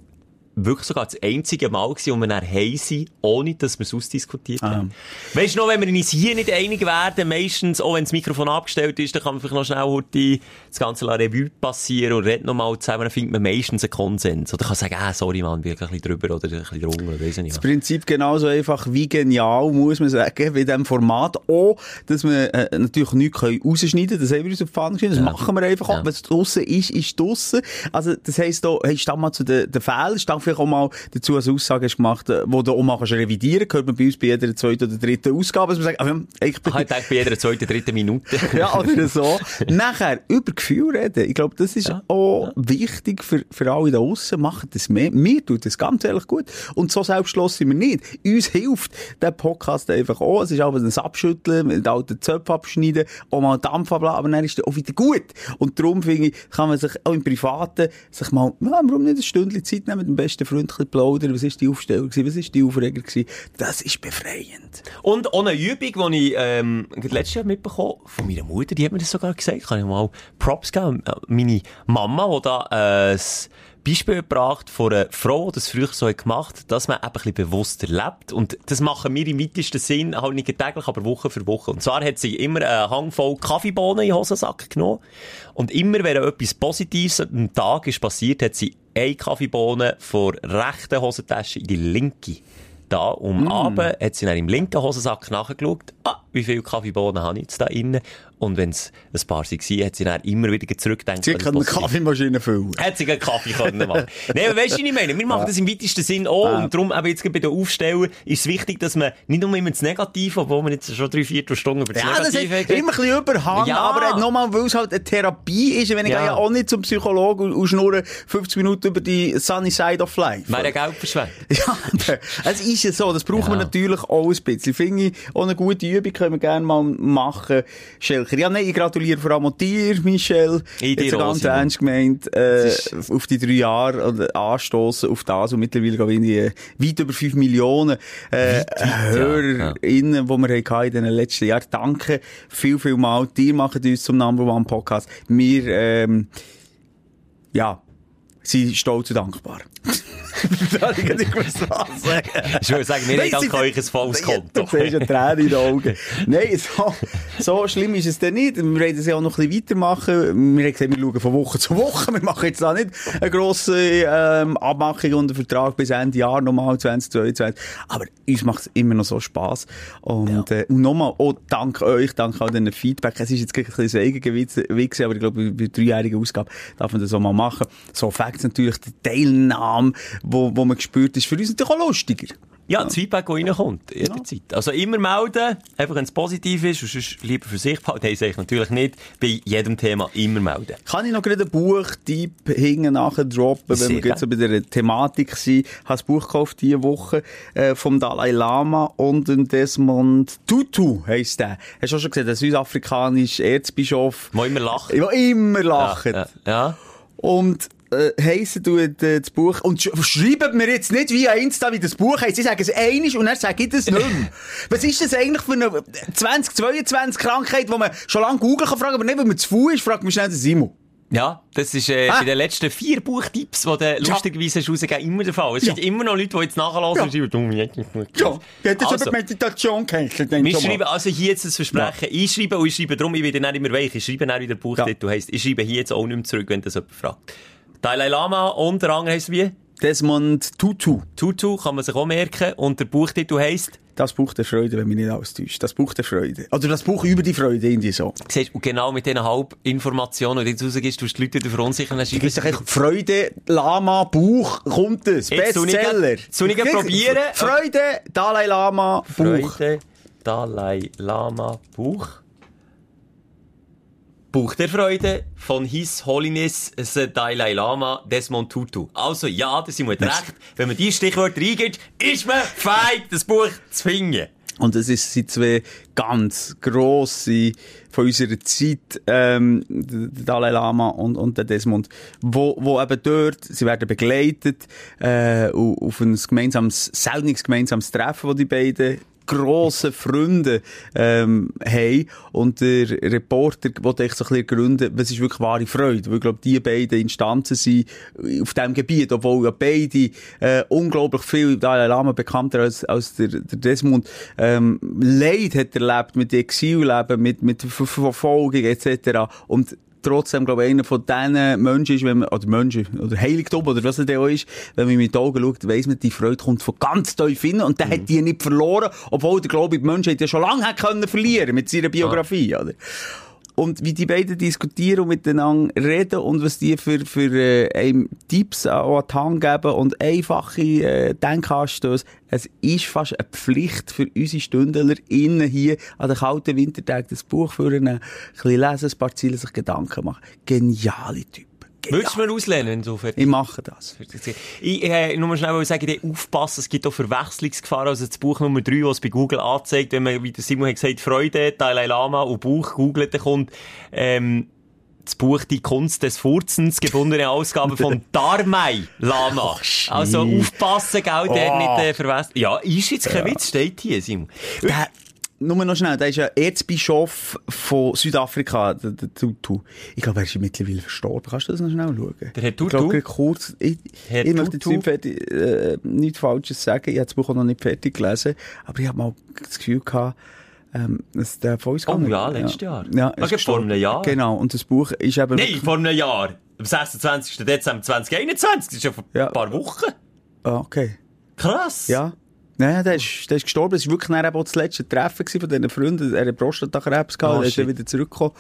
wirklich sogar das einzige Mal gewesen, wo wir dann heim sind, ohne dass wir es ausdiskutiert haben. Weißt du noch, wenn wir uns hier nicht einig werden, meistens, auch wenn das Mikrofon abgestellt ist, dann kann man vielleicht noch schnell heute das ganze La Revue passieren und redet nochmal zusammen, dann findet man meistens einen Konsens. Oder kann sagen, ah, sorry, man, bin ein bisschen drüber oder ein bisschen drunter, weiss ich nicht. Das Prinzip genauso einfach wie genial, muss man sagen, wie dem Format. Auch, dass wir äh, natürlich nichts rausschneiden können. Das haben wir uns auf die Fahne geschrieben. Das machen wir einfach. Ja. auch. Was draussen ist, ist draussen. Also, das heisst da, hey, stand mal zu den, den Fehlern, vielleicht auch mal dazu als Aussage hast gemacht, äh, wo du auch mal kannst revidieren kannst. Hört man bei uns bei jeder zweiten oder dritten Ausgabe, dass man sagt, ah, wir haben eigentlich Ah, ich denke, bei jeder zweiten, dritten Minute. ja, oder so. Nachher, über Gefühl reden. Ich glaube, das ist Ja, auch wichtig für, für alle da draussen. Macht das mehr. Mir tut das ganz ehrlich gut. Und so selbstlos sind wir nicht. Uns hilft der Podcast einfach auch. Es ist aber ein Abschütteln, mit alten Zöpfen abschneiden, auch mal Dampf abladen, aber dann ist es auch wieder gut. Und darum finde ich, kann man sich auch im Privaten sich mal, ja, warum nicht ein Stündchen Zeit nehmen, mit dem besten Freund ein bisschen plaudern. Was ist die Aufstellung? Was ist die Aufreger? Das ist befreiend. Und auch eine Übung, die ich ähm, letztes Jahr mitbekommen von meiner Mutter, die hat mir das sogar gesagt, kann ich mal Props geben. Äh, Meine Mama, die da äh, das Beispiel gebracht von einer Frau, die das früher so hat gemacht dass man eben ein bisschen bewusster lebt. Und das machen wir im weitesten Sinn, halt nicht täglich, aber Woche für Woche. Und zwar hat sie immer einen Hang voll Kaffeebohnen in den Hosensack genommen. Und immer, wenn etwas Positives am Tag ist passiert, hat sie eine Kaffeebohne von rechten Hosentasche in die linke. Da um Abend hat sie dann im linken Hosensack nachgeschaut, ah, wie viele Kaffeebohnen habe ich jetzt da innen? Und wenn es ein paar waren, hat sie dann immer wieder zurückgedacht. Sie das können eine. Kaffeemaschine füllen. Hat sie einen Kaffee können machen. Nein, aber weißt du, ich meine? Wir machen das im weitesten Sinn auch. Und darum, eben jetzt bei den Aufstellen, ist es wichtig, dass man nicht nur immer das Negative, obwohl wir jetzt schon drei, vier Stunden über das Ja, das Negative hat haben immer ein bisschen Überhang, Ja. aber nochmal, weil es halt eine Therapie ist. Wenn ich Ja. ja auch nicht zum Psychologen und, und schnurre 50 Minuten über die sunny side of life. Wäre Geld verschwendet. Ja, aber es ist ja so, das brauchen wir Ja. natürlich auch ein bisschen. Finde ich, auch eine gute Übung können wir gerne mal machen. Schelker, sicher. Ja, nein, ich gratuliere vor allem dir, Michel. Ich dir ganz ernst gemeint, äh, auf die drei Jahre anstoßen auf das und mittlerweile, ich, irgendwie äh, weit über fünf Millionen äh, Weit, weit, ja. HörerInnen, die wir hatten in den letzten Jahren. Danke viel, viel mal. Dir machen uns zum Number One Podcast. Wir, ähm, ja, sind stolz und dankbar. da ich nicht was sagen. Ich würde sagen, wir haben dank euch ein volles Konto. Du siehst ja Tränen in den Augen. Nein, so, so schlimm ist es dann nicht. Wir werden es ja auch noch ein bisschen weitermachen. Wir haben gesagt, wir schauen von Woche zu Woche. Wir machen jetzt da nicht eine grosse ähm, Abmachung und einen Vertrag bis Ende Jahr, nochmal 2022. Aber uns macht es immer noch so Spass. Und, äh, und nochmal, auch dank euch, dank all diesen Feedback. Es ist jetzt ein bisschen Eigengewicht, aber ich glaube, bei der dreijährigen Ausgabe darf man das auch mal machen. So Facts natürlich, die Teilnahme, wo, wo man gespürt ist, für uns natürlich auch lustiger. Ja, das Feedback, das reinkommt, jederzeit. Also immer melden, einfach wenn es positiv ist, und sonst lieber für sich behalten. Hey, sage ich natürlich nicht. Bei jedem Thema immer melden. Kann ich noch gerade einen Buchtipp hinten nachher droppen, wenn wir jetzt so bei der Thematik sind? Ich habe ein Buch gekauft diese Woche äh, vom Dalai Lama und dem Desmond Tutu heisst der. Hast du auch schon gesehen, der südafrikanische Erzbischof, Wo immer lachen. der immer lacht. Ja, ja. Und äh, heissen tut äh, das Buch, und sch schreibt mir jetzt nicht via Insta, wie das Buch heisst. Sie sagen es einig und dann sage ich das nicht mehr. Was ist das eigentlich für eine 2022 Krankheit, wo man schon lange googeln kann, fragen, aber nicht, wenn man zu faul ist, fragt man schnell den Simon. Ja, das ist äh, Ah. bei den letzten vier Buchtipps, die du lustigerweise hast rausgegeben immer der Fall. Es Ja. gibt immer noch Leute, die jetzt nachhören Ja. und schreiben, du, jetzt nicht gut. Ja, ich hätte Also, über Meditation gekennst. Wir schreiben also hier jetzt das Versprechen einschreiben und ich schreibe darum, ich werde nicht immer weich. Ich schreibe dann wieder Buchtitel heisst. Ich schreibe hier jetzt auch nicht mehr zurück, wenn das jemand fragt. Dalai Lama und der andere heisst wie? Desmond Tutu. Tutu kann man sich auch merken und der Buchtitel heisst, Das Buch der Freude, wenn mich nicht alles täuscht. Das Buch der Freude. Oder das Buch über die Freude, irgendwie so. siehst, und genau mit diesen Halbinformationen, die du jetzt rausgibst, tust du die Leute wieder verunsichern. Dann Ich schreibst echt, Freude, Lama, Buch, kommt es. Bestseller. grad probieren. Freude, Dalai Lama, Buch. Freude, Dalai Lama, Buch. Buch der Freude von His Holiness the Dalai Lama Desmond Tutu. Also ja, der Simon hat recht. Wenn man diese Stichworte reingibt, ist man fähig, das Buch zu finden. Und es ist, sind zwei ganz grosse von unserer Zeit, ähm, der Dalai Lama und, und der Desmond, wo, wo eben dort, sie werden begleitet, äh, au- auf ein gemeinsames, seltenes gemeinsames Treffen, wo die beiden grosse Freunde ähm, haben und der Reporter wollte echt so ein bisschen gründen, was ist wirklich wahre Freude, weil ich glaube, die beiden Instanzen sind auf diesem Gebiet, obwohl ja beide äh, unglaublich viel, Dalai Lama bekannter als, als der, der Desmond, ähm, Leid hat erlebt mit Exilleben, mit, mit Ver Verfolgung etc. Und trotzdem, glaube ich, einer von diesen Menschen ist, wenn man, oder Menschen, oder Heiligtum, oder was es auch ist, wenn man mit den Augen schaut, weiss man, die Freude kommt von ganz tief hin und der hat die nicht verloren, obwohl der Glaube, die Menschen hätte ja schon lange hat können verlieren mit seiner Biografie, oder? Und wie die beiden diskutieren und miteinander reden und was die für, für äh, einem Tipps an die Hand geben und einfache äh, Denkanstöße. Es ist fast eine Pflicht für unsere StündlerInnen hier an den kalten Wintertagen das Buch für ein bisschen lesen, ein paar Ziele sich Gedanken machen. Geniale Typen. Würdest du Genial. mir auslernen, wenn du fertig Ich mache das. Ich äh, nur mal schnell sagen, die aufpassen, es gibt auch Verwechslungsgefahren. Also das Buch Nummer 3, was bei Google anzeigt, wenn man, wie der Simon hat gesagt, Freude, Dalai Lama und Buch googelt, dann kommt ähm, das Buch Die Kunst des Furzens, gebundene Ausgabe von Dharmai Lama. also aufpassen, gell, der Oh. nicht äh, verwechseln. Ja, ist jetzt kein Witz, steht hier, Simon. Der, nur noch schnell, der ist ja Erzbischof von Südafrika, der, der Tutu. Ich glaube, er ist mittlerweile verstorben. Kannst du das noch schnell schauen? Der Herr Tutu? Ich glaube, kurz, ich, Herr ich möchte jetzt nicht, fertig, äh, nichts Falsches sagen. Ich habe das Buch auch noch nicht fertig gelesen. Aber ich habe mal das Gefühl gehabt, ähm, dass der von uns Oh gegangen ja, letztes Jahr. Ja, Ah, vor einem Jahr. Genau. Und das Buch ist eben... Nein, vor einem Jahr. Am 26. Dezember 2021. Das ist ja vor Ja. ein paar Wochen. Ah, okay. Krass. Ja. Nein, der ist, der ist gestorben. Es war wirklich auch das letzte Treffen von diesen Freunden. Er hat Prostatakrebs gehabt, Oh, er ist dann wieder zurückgekommen.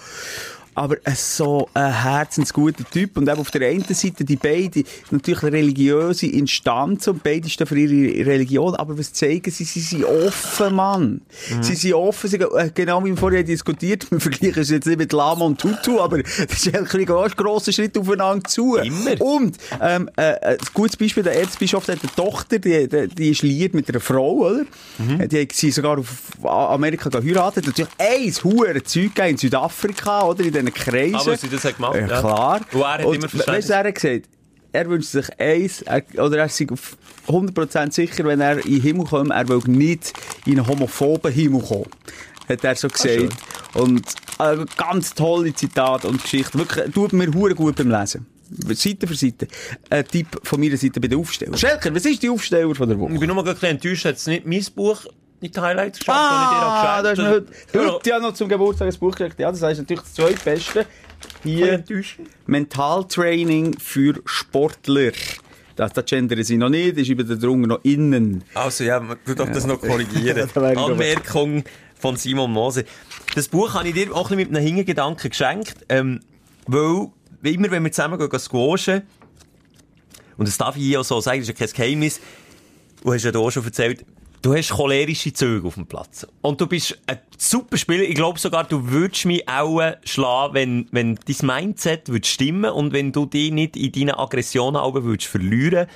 Aber ein so ein herzensguter Typ. Und eben auf der einen Seite die beiden, natürlich religiöse Instanzen und beide stehen für ihre Religion, aber was zeigen sie? Sie sind offen, Mann. Sie sind offen, sie, äh, genau wie wir vorher diskutiert, wir vergleichen es jetzt nicht mit Lama und Tutu, aber das ist eigentlich ein grosser Schritt aufeinander zu. Immer. Und, ähm, äh, ein gutes Beispiel, der Erzbischof der hat eine Tochter, die, die, die ist liiert mit einer Frau, oder? Mhm. Die hat sie sogar auf Amerika geheiratet. Natürlich eins, hure Zeug in Südafrika, oder? In diesen Kreisen. Aber sie das hat gemacht, Ja, klar. Und er hat immer Verständnis. Weißt du, er hat gesagt, er wünscht sich eins, er, oder er ist auf 100% sicher, wenn er in den Himmel kommt, er will nicht in einen homophoben Himmel kommen. Hat er so gesagt. und äh, ganz tolle Zitate und Geschichten. Wirklich, tut mir hure gut beim Lesen. Seite für Seite. Ein Tipp von meiner Seite bei den Aufstellern. Schelker, was ist die Aufsteller von der Woche? Ich bin nur mal ein bisschen enttäuscht, hat es nicht mein Buch in die Highlights geschafft, Ah, hast dir heute, geschenkt heute ja noch zum Geburtstag ein Buch gekriegt. Ja, das heißt natürlich das zweitbeste. Hier. Mentaltraining für Sportler. Das, das gendern sie noch nicht, ist über der drunter noch innen. Also ja, du darfst das noch korrigieren. Anmerkung von Simon Mose. Das Buch habe ich dir auch ein bisschen mit einem Hingedanken geschenkt, ähm, weil immer wenn wir zusammen gehen, squashen, und das darf ich hier auch so sagen, das ist ja kein Geheimnis, du hast ja da auch schon erzählt, du hast cholerische Züge auf dem Platz. Und du bist ein super Spieler. Ich glaube sogar, du würdest mich auch äh, schlagen, wenn, wenn dein Mindset würde stimmen und wenn du dich nicht in deinen Aggressionen aber würdest verlieren.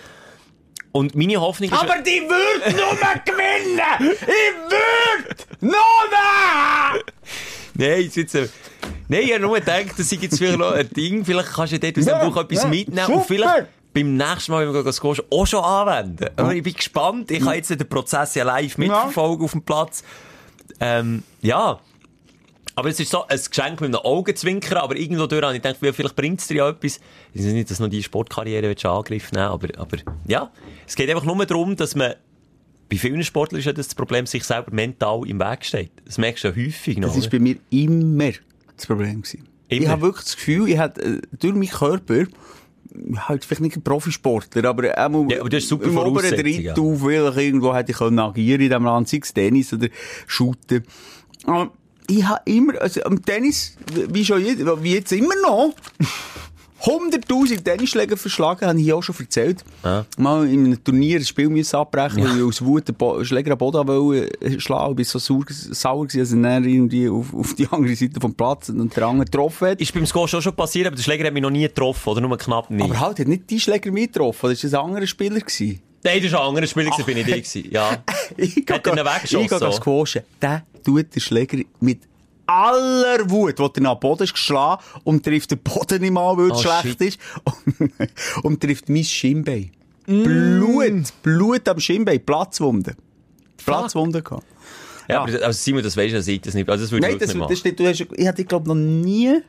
Und meine Hoffnung ist... Aber die wird nur gewinnen! Ich würd nur Nein, jetzt jetzt, äh, Nein, ich habe nur gedacht, das ist jetzt vielleicht noch ein Ding. Vielleicht kannst du dort aus dem Ja, Buch etwas ja, mitnehmen super. und vielleicht beim nächsten Mal, wenn wir gehen squashen, auch schon anwenden. Aber ich bin gespannt. Ich kann jetzt den Prozess ja live mitverfolgen auf dem Platz. Ähm, ja. Aber es ist so ein Geschenk mit einem Augenzwinkern, aber irgendwo durch habe ich gedacht, vielleicht bringt es dir ja etwas. Ich weiß nicht, dass du noch die Sportkarriere in Angriff nehmen aber, aber ja. Es geht einfach nur darum, dass man bei vielen Sportlern ist ja das Problem, sich selber mental im Weg steht. Das merkst du ja häufig noch. Das war oder? bei mir immer das Problem. Gewesen. Ich Immer? habe wirklich das Gefühl, ich habe äh, durch meinen Körper, halt vielleicht nicht ein Profisportler, aber auch Ja, aber du hast super im oberen Voraussetzungen, ja. Drittel, vielleicht irgendwo hätte ich können agieren in diesem Land, sei es Tennis oder Shooten. Aber ich habe immer, also am Tennis, wie schon je, wie jetzt immer noch, 100.000 Tennisschläger verschlagen, habe ich auch schon erzählt. Ja. Mal in einem Turnier ein Spiel müssen abbrechen, weil ich aus Wut den Schläger am Boden wollte schlagen. Ich bin so sauer, sauer gewesen, dass er dann irgendwie auf, auf die andere Seite vom Platz und den anderen getroffen hat. Ist beim Squash auch schon passiert, aber der Schläger hat mich noch nie getroffen, oder nur knapp nicht. Aber halt, hat nicht die Schläger mich getroffen, das war ein anderer Spieler. Gewesen. Nein, das war ein anderer Spieler, bin ich der gewesen. Ja. Ich Hat er ihn weggeschossen, Ich gehe so? squashen. Der tut den Schläger mit aller Wut, die er nach Boden ist geschlagen und trifft den Boden nicht mal, weil es Oh, schlecht shit. ist. Und, und trifft mein Schienbein. Mm. Blut, Blut am Schienbein, Platzwunde. Platzwunde gehabt. ja, aber das- also Simon, das weisst du, dass ich das nicht, also das würde Nein, das, nicht machen. das steht, du hast, ich hatte, glaube noch nie,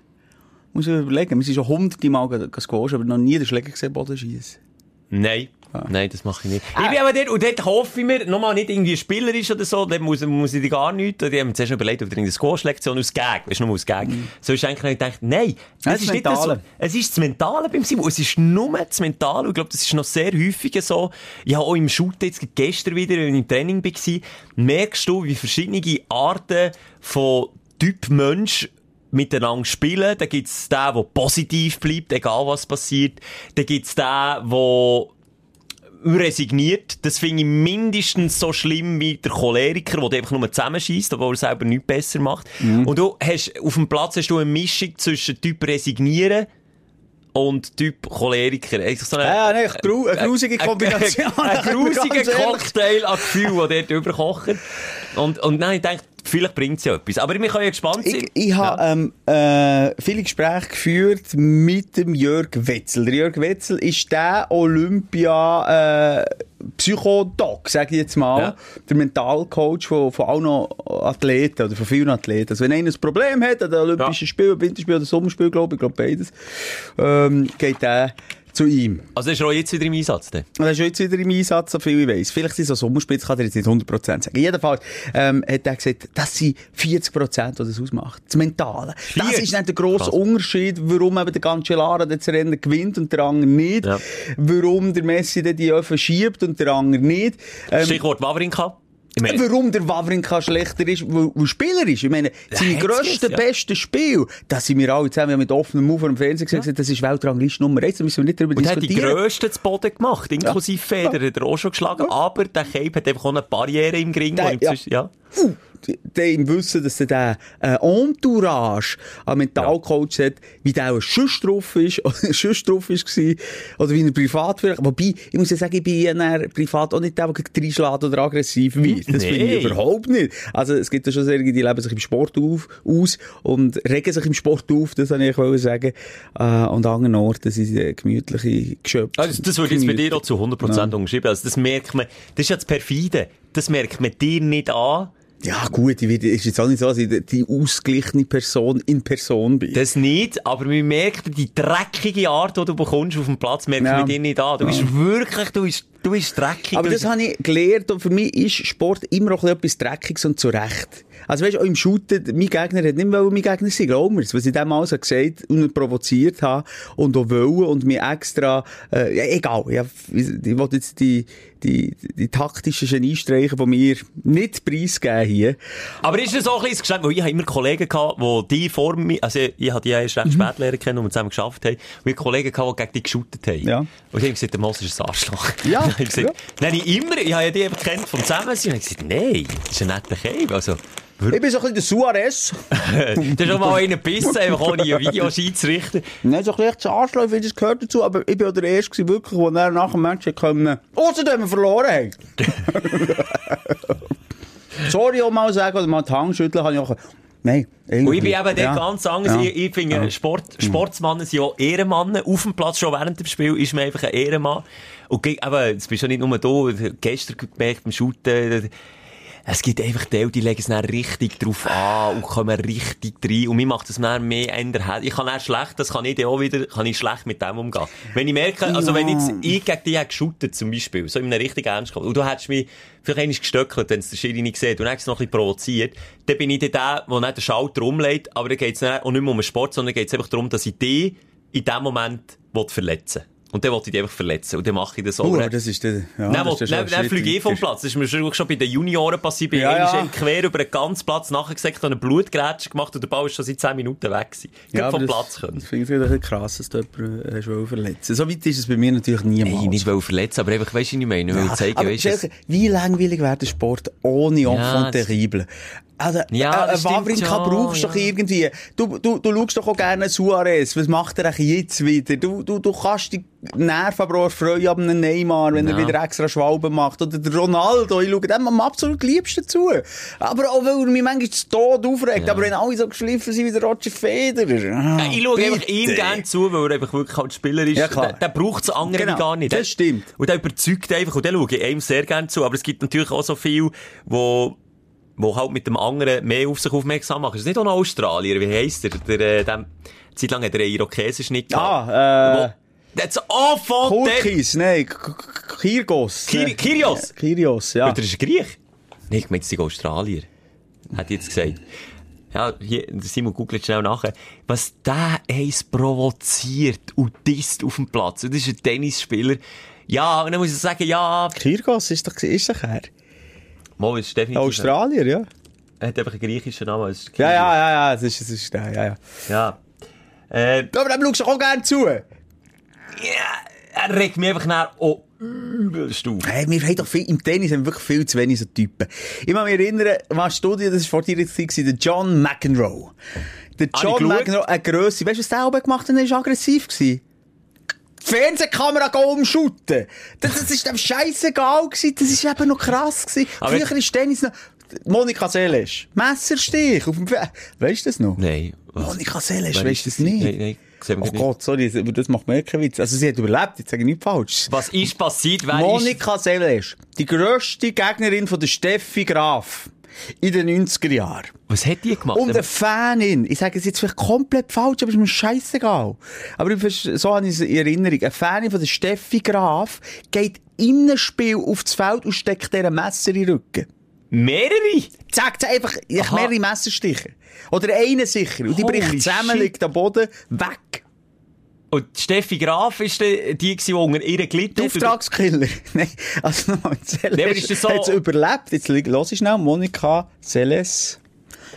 muss ich überlegen, wir sind schon hunderte Mal ge- gesquasht, aber noch nie den Schläger gesehen, Boden schießen. Nein. Nein, das mache ich nicht. Ich bin aber dort, und dort hoffe ich mir, nochmal nicht irgendwie spielerisch oder so, dort muss, muss ich gar nichts, die haben mir zuerst überlegt, ob du eine Score-Lektion aus Gag, du, nur aus Gag. So ist eigentlich, ich gedacht, nein, das, das ist nicht das, es ist das Mentale beim Simon, es ist nur das Mentale, und ich glaube, das ist noch sehr häufig so. Ich habe auch im Shoot jetzt gestern wieder, wenn ich im Training war, merkst du, wie verschiedene Arten von Typ Mensch miteinander spielen. Da gibt's den, der positiv bleibt, egal was passiert. Da gibt's den, der resigniert. Das finde ich mindestens so schlimm wie der Choleriker, der einfach nur zusammenschießt, obwohl er selber nichts besser macht. Und du hast, auf dem Platz hast du eine Mischung zwischen Typ resignieren und Typ Choleriker. Eigentlich so eine, Ja, nein, grau- eine grusige Kombination. Ein grusiger. Cocktail an Gefühl, der dort überkocht. Und, und nein, ich denke, vielleicht bringt es ja etwas. Aber wir können ja gespannt sein. Ich, ich habe ähm, äh, viele Gespräche geführt mit dem Jörg Wetzel. Der Jörg Wetzel ist der Olympia äh, Psychodoc, sage ich jetzt mal. Ja. Der Mentalcoach von, von allen Athleten oder von vielen Athleten. Also wenn einer ein Problem hat an den Olympischen Spielen, Winterspielen oder Sommerspielen, glaube ich, ich glaube beides, ähm, geht der zu ihm. Also ist er auch jetzt wieder im Einsatz? Dann? Er ist jetzt wieder im Einsatz, so viel ich weiss. Vielleicht sind so Sommerspitz, kann er jetzt nicht 100% sagen. Jedenfalls, ähm, hat er gesagt, das sind 40%, was das ausmacht. Das Mentale. Das 40? ist nicht der grosse. Unterschied, warum eben der Cancellara das Rennen gewinnt und der andere nicht. Ja. Warum der Messi die Öfen schiebt und der andere nicht. Ähm, Stichwort Wawrinka. Ich meine- Warum der Wawrinka schlechter ist, weil, weil Spieler ist. Ich meine, seine hat's grössten, ja. besten Spiele, das sind wir alle zusammen mit offenem Mund vor dem Fernsehen gesagt, das ist Weltrangliste Nummer 1, da müssen wir nicht darüber Und er hat die diskutieren. grössten zu Boden gemacht, inklusive Feder, hat er auch schon geschlagen. Aber der Cape hat einfach auch eine Barriere im Gring. Der- ja. ja. Uh, der im Wissen, dass er der äh, Entourage an Mentalcoach hat, wie der auch sonst drauf ist, oder sonst drauf ist gewesen, oder wie er privat vielleicht. Wobei, ich muss ja sagen, ich bin ja dann privat auch nicht der, der reinschlägt oder aggressiv wird. Das finde ich Nee. überhaupt nicht. Also, es gibt ja schon sehr, die leben sich im Sport auf, aus und regen sich im Sport auf, das wollte ich wollte sagen. Äh, und an anderen Orten sind sie gemütliche Geschöpfe. Also, das würde ich jetzt bei dir auch zu 100% unterschreiben. Also, das merkt man, das ist ja das Perfide. Das merkt man dir nicht an. Ja, gut, ich ist jetzt auch nicht so, dass ich die ausgeglichene Person in Person bin. Das nicht, aber man merkt die dreckige Art, die du bekommst auf dem Platz, merkt Ja. man dir nicht an. Du bist wirklich, du bist, du bist dreckig. Aber das habe ich gelernt und für mich ist Sport immer auch etwas Dreckiges und zu Recht. Also weißt du, auch im Shooten, mein Gegner hat nicht wollen, mein Gegner sein, glaub mir's. Was ich dem alles habe gesagt und ihn provoziert habe und auch wollen und mir extra, äh, ja, egal, ja, ich will jetzt die, die, die taktischen Geniestreichen von mir nicht preisgeben hier. Aber ist das auch ein bisschen Geschenk? Weil ich habe immer Kollegen gehabt, die die vor mir, also ich habe die ja erst Mhm. recht spät lernen kennen und wir zusammen geschafft haben. Und ich Kollegen gehabt, die gegen die geshootet haben. Ja. Und ich habe gesagt, der Moss ist ein Arschloch. Ja, Dann habe ich gesagt, Nein, ich immer, ich habe ja die einfach kennt vom Zusammensein. Und ich habe gesagt, nein, das ist ein netter Kerl. Also, Ich bin so ein bisschen der Suarez. das ist schon mal einer gebissen, einfach ohne ein Videoschiedsrichter. Nicht so ein bisschen zu Arschloch, ich finde, das gehört dazu, aber ich bin auch der Erste gewesen, wirklich, der nach dem Match kommen, außerdem wir verloren haben. Sorry auch mal sagen, oder mal die Hand schütteln, kann ich auch, nein. Und ich bin eben Ja. ganz anders. Ja. Ich, ich finde, Sport, Sportsmannen sind ja Ehrenmannen. Auf dem Platz, schon während dem Spiel, ist man einfach ein Ehrenmann. Und eben, es bist ja nicht nur du, gestern gemerkt beim Shooten, es gibt einfach die, die legen es dann richtig drauf an und kommen richtig rein. Und mir macht das dann mehr ändern. Ich kann dann schlecht, das kann ich dann auch wieder, kann ich schlecht mit dem umgehen. Wenn ich merke, also wenn jetzt ich gegen dich geshootet, zum Beispiel, so in einem richtig ernst gekommen, und du hättest mich vielleicht einmal gestöckelt, wenn es der Schiri nicht sieht, und dann noch ein bisschen provoziert, dann bin ich dann der, der nicht den Schalter umlegt, aber dann geht es auch nicht mehr um den Sport, sondern geht es einfach darum, dass ich dich in dem Moment verletzen will. Und dann will ich dich einfach verletzen. Und dann mache ich das auch. Oh, aber das ist der, ja, Nein, das ja nein, schon dann fliege ich vom. Platz. Das ist mir schon, schon bei den Junioren passiert. Bin Ja, ja, ja. ja. quer über den ganzen Platz nachgesagt, habe eine Blutgrätsche gemacht und der Ball ist schon seit 10 Minuten weg gewesen. Ja, vom Platz können. Das finde ich vielleicht krass, dass du jemanden äh, hast wollen verletzen So weit ist es bei mir natürlich niemals. Hey, nicht will verletzen, aber einfach, weißt du, ich meine? Ich will Ja, zeigen, aber weißt du, wie langweilig wäre der Sport ohne Enfant Ja, terrible? Also, Ja, äh, ein stimmt Wawrinka brauchst du ja. doch irgendwie. Du, du, du schaust doch auch gerne Suarez. Was macht er eigentlich jetzt wieder? Du, du, du kannst die Nerven aber auch freuen ab einem Neymar, wenn er Ja. wieder extra Schwalben macht. Oder der Ronaldo. Ich schaue dem am absolut liebsten zu. Aber auch, weil er mich manchmal zu Tod aufregt. Ja. Aber wenn alle so geschliffen sind wie der Roger Federer. Ah, Ja, ich schaue einfach ihm gerne zu, weil er einfach wirklich halt Spieler ist. Ja, klar. Der, der braucht es andere Genau, gar nicht. das Der- stimmt. Und der überzeugt einfach. Und der schaue ich ihm sehr gerne zu. Aber es gibt natürlich auch so viel, wo, wo halt mit dem anderen mehr auf sich aufmerksam machen. Ist das nicht auch ein Australier? Wie heisst der? der, äh, dem, Zeit lang hat er einen Irokesenschnitt gehabt. Ah, äh, Wo- Oh, von dem! Kurkis, nein, Kirgos. Kir- Kyrios? Kyrios, ja. Oder ist er Griech? Nein, ich meine, das sind Australier. Hat jetzt gesagt. Ja, hier, Simon googelt schnell nachher. Was der eins provoziert und disst auf dem Platz. Und das ist ein Tennisspieler. Ja, und dann muss ich sagen, ja, Kirgos ist doch, ist doch er. Mo ist definitiv. Australier, ja. Er hat einfach einen griechischen Namen. Ja, ja, ja, ja, es ist, es ist der, ja, ja. Ja. Äh, Aber dem schaust du auch gerne zu. Ja, er regt mich einfach nach, oh, übelst auf. Hey, wir haben doch viel, im Tennis haben wir wirklich viel zu wenig so Typen. Ich kann mich erinnern, was Studie, das war vor dir jetzt, der John McEnroe. Der Habe John? McEnroe, eine Grösse. Weißt du, was der oben gemacht hat? Er war aggressiv. Gewesen. Die Fernsehkamera umschütten. Das, das ist dem scheißegal gewesen. Das ist eben noch krass gewesen. Aber Früher jetzt- ist Tennis noch... Monika Seles. Messerstich auf dem Weißt du das noch? Nein. Monika Seles, weißt du das nicht? Nein, nein, sehen Oh nicht. Gott, sorry, aber das macht mir keinen Witz. Also sie hat überlebt, jetzt sage ich nichts falsch. Was ist passiert? Wer ist... Monika Seles, die grösste Gegnerin von der Steffi Graf in den 90er Jahren. Was hat die gemacht? Und eine Fanin, ich sage es jetzt vielleicht komplett falsch, aber ist mir scheißegal. Aber so habe ich es in Erinnerung. Eine Fanin von der Steffi Graf geht in einem Spiel aufs Feld und steckt ihr ein Messer in den Rücken. Mehrere? Sagt sie einfach, ich Aha. mehrere Messerstiche. Oder einen sicher. Und die bricht zusammen, liegt am Boden, weg. Und Steffi Graf ist die, die, die unter ihr gelitten Der hat. Auftragskiller. Nein, also nochmal, Nee, aber ist das so- hat es überlebt. Jetzt los ich schnell. Monika Seles.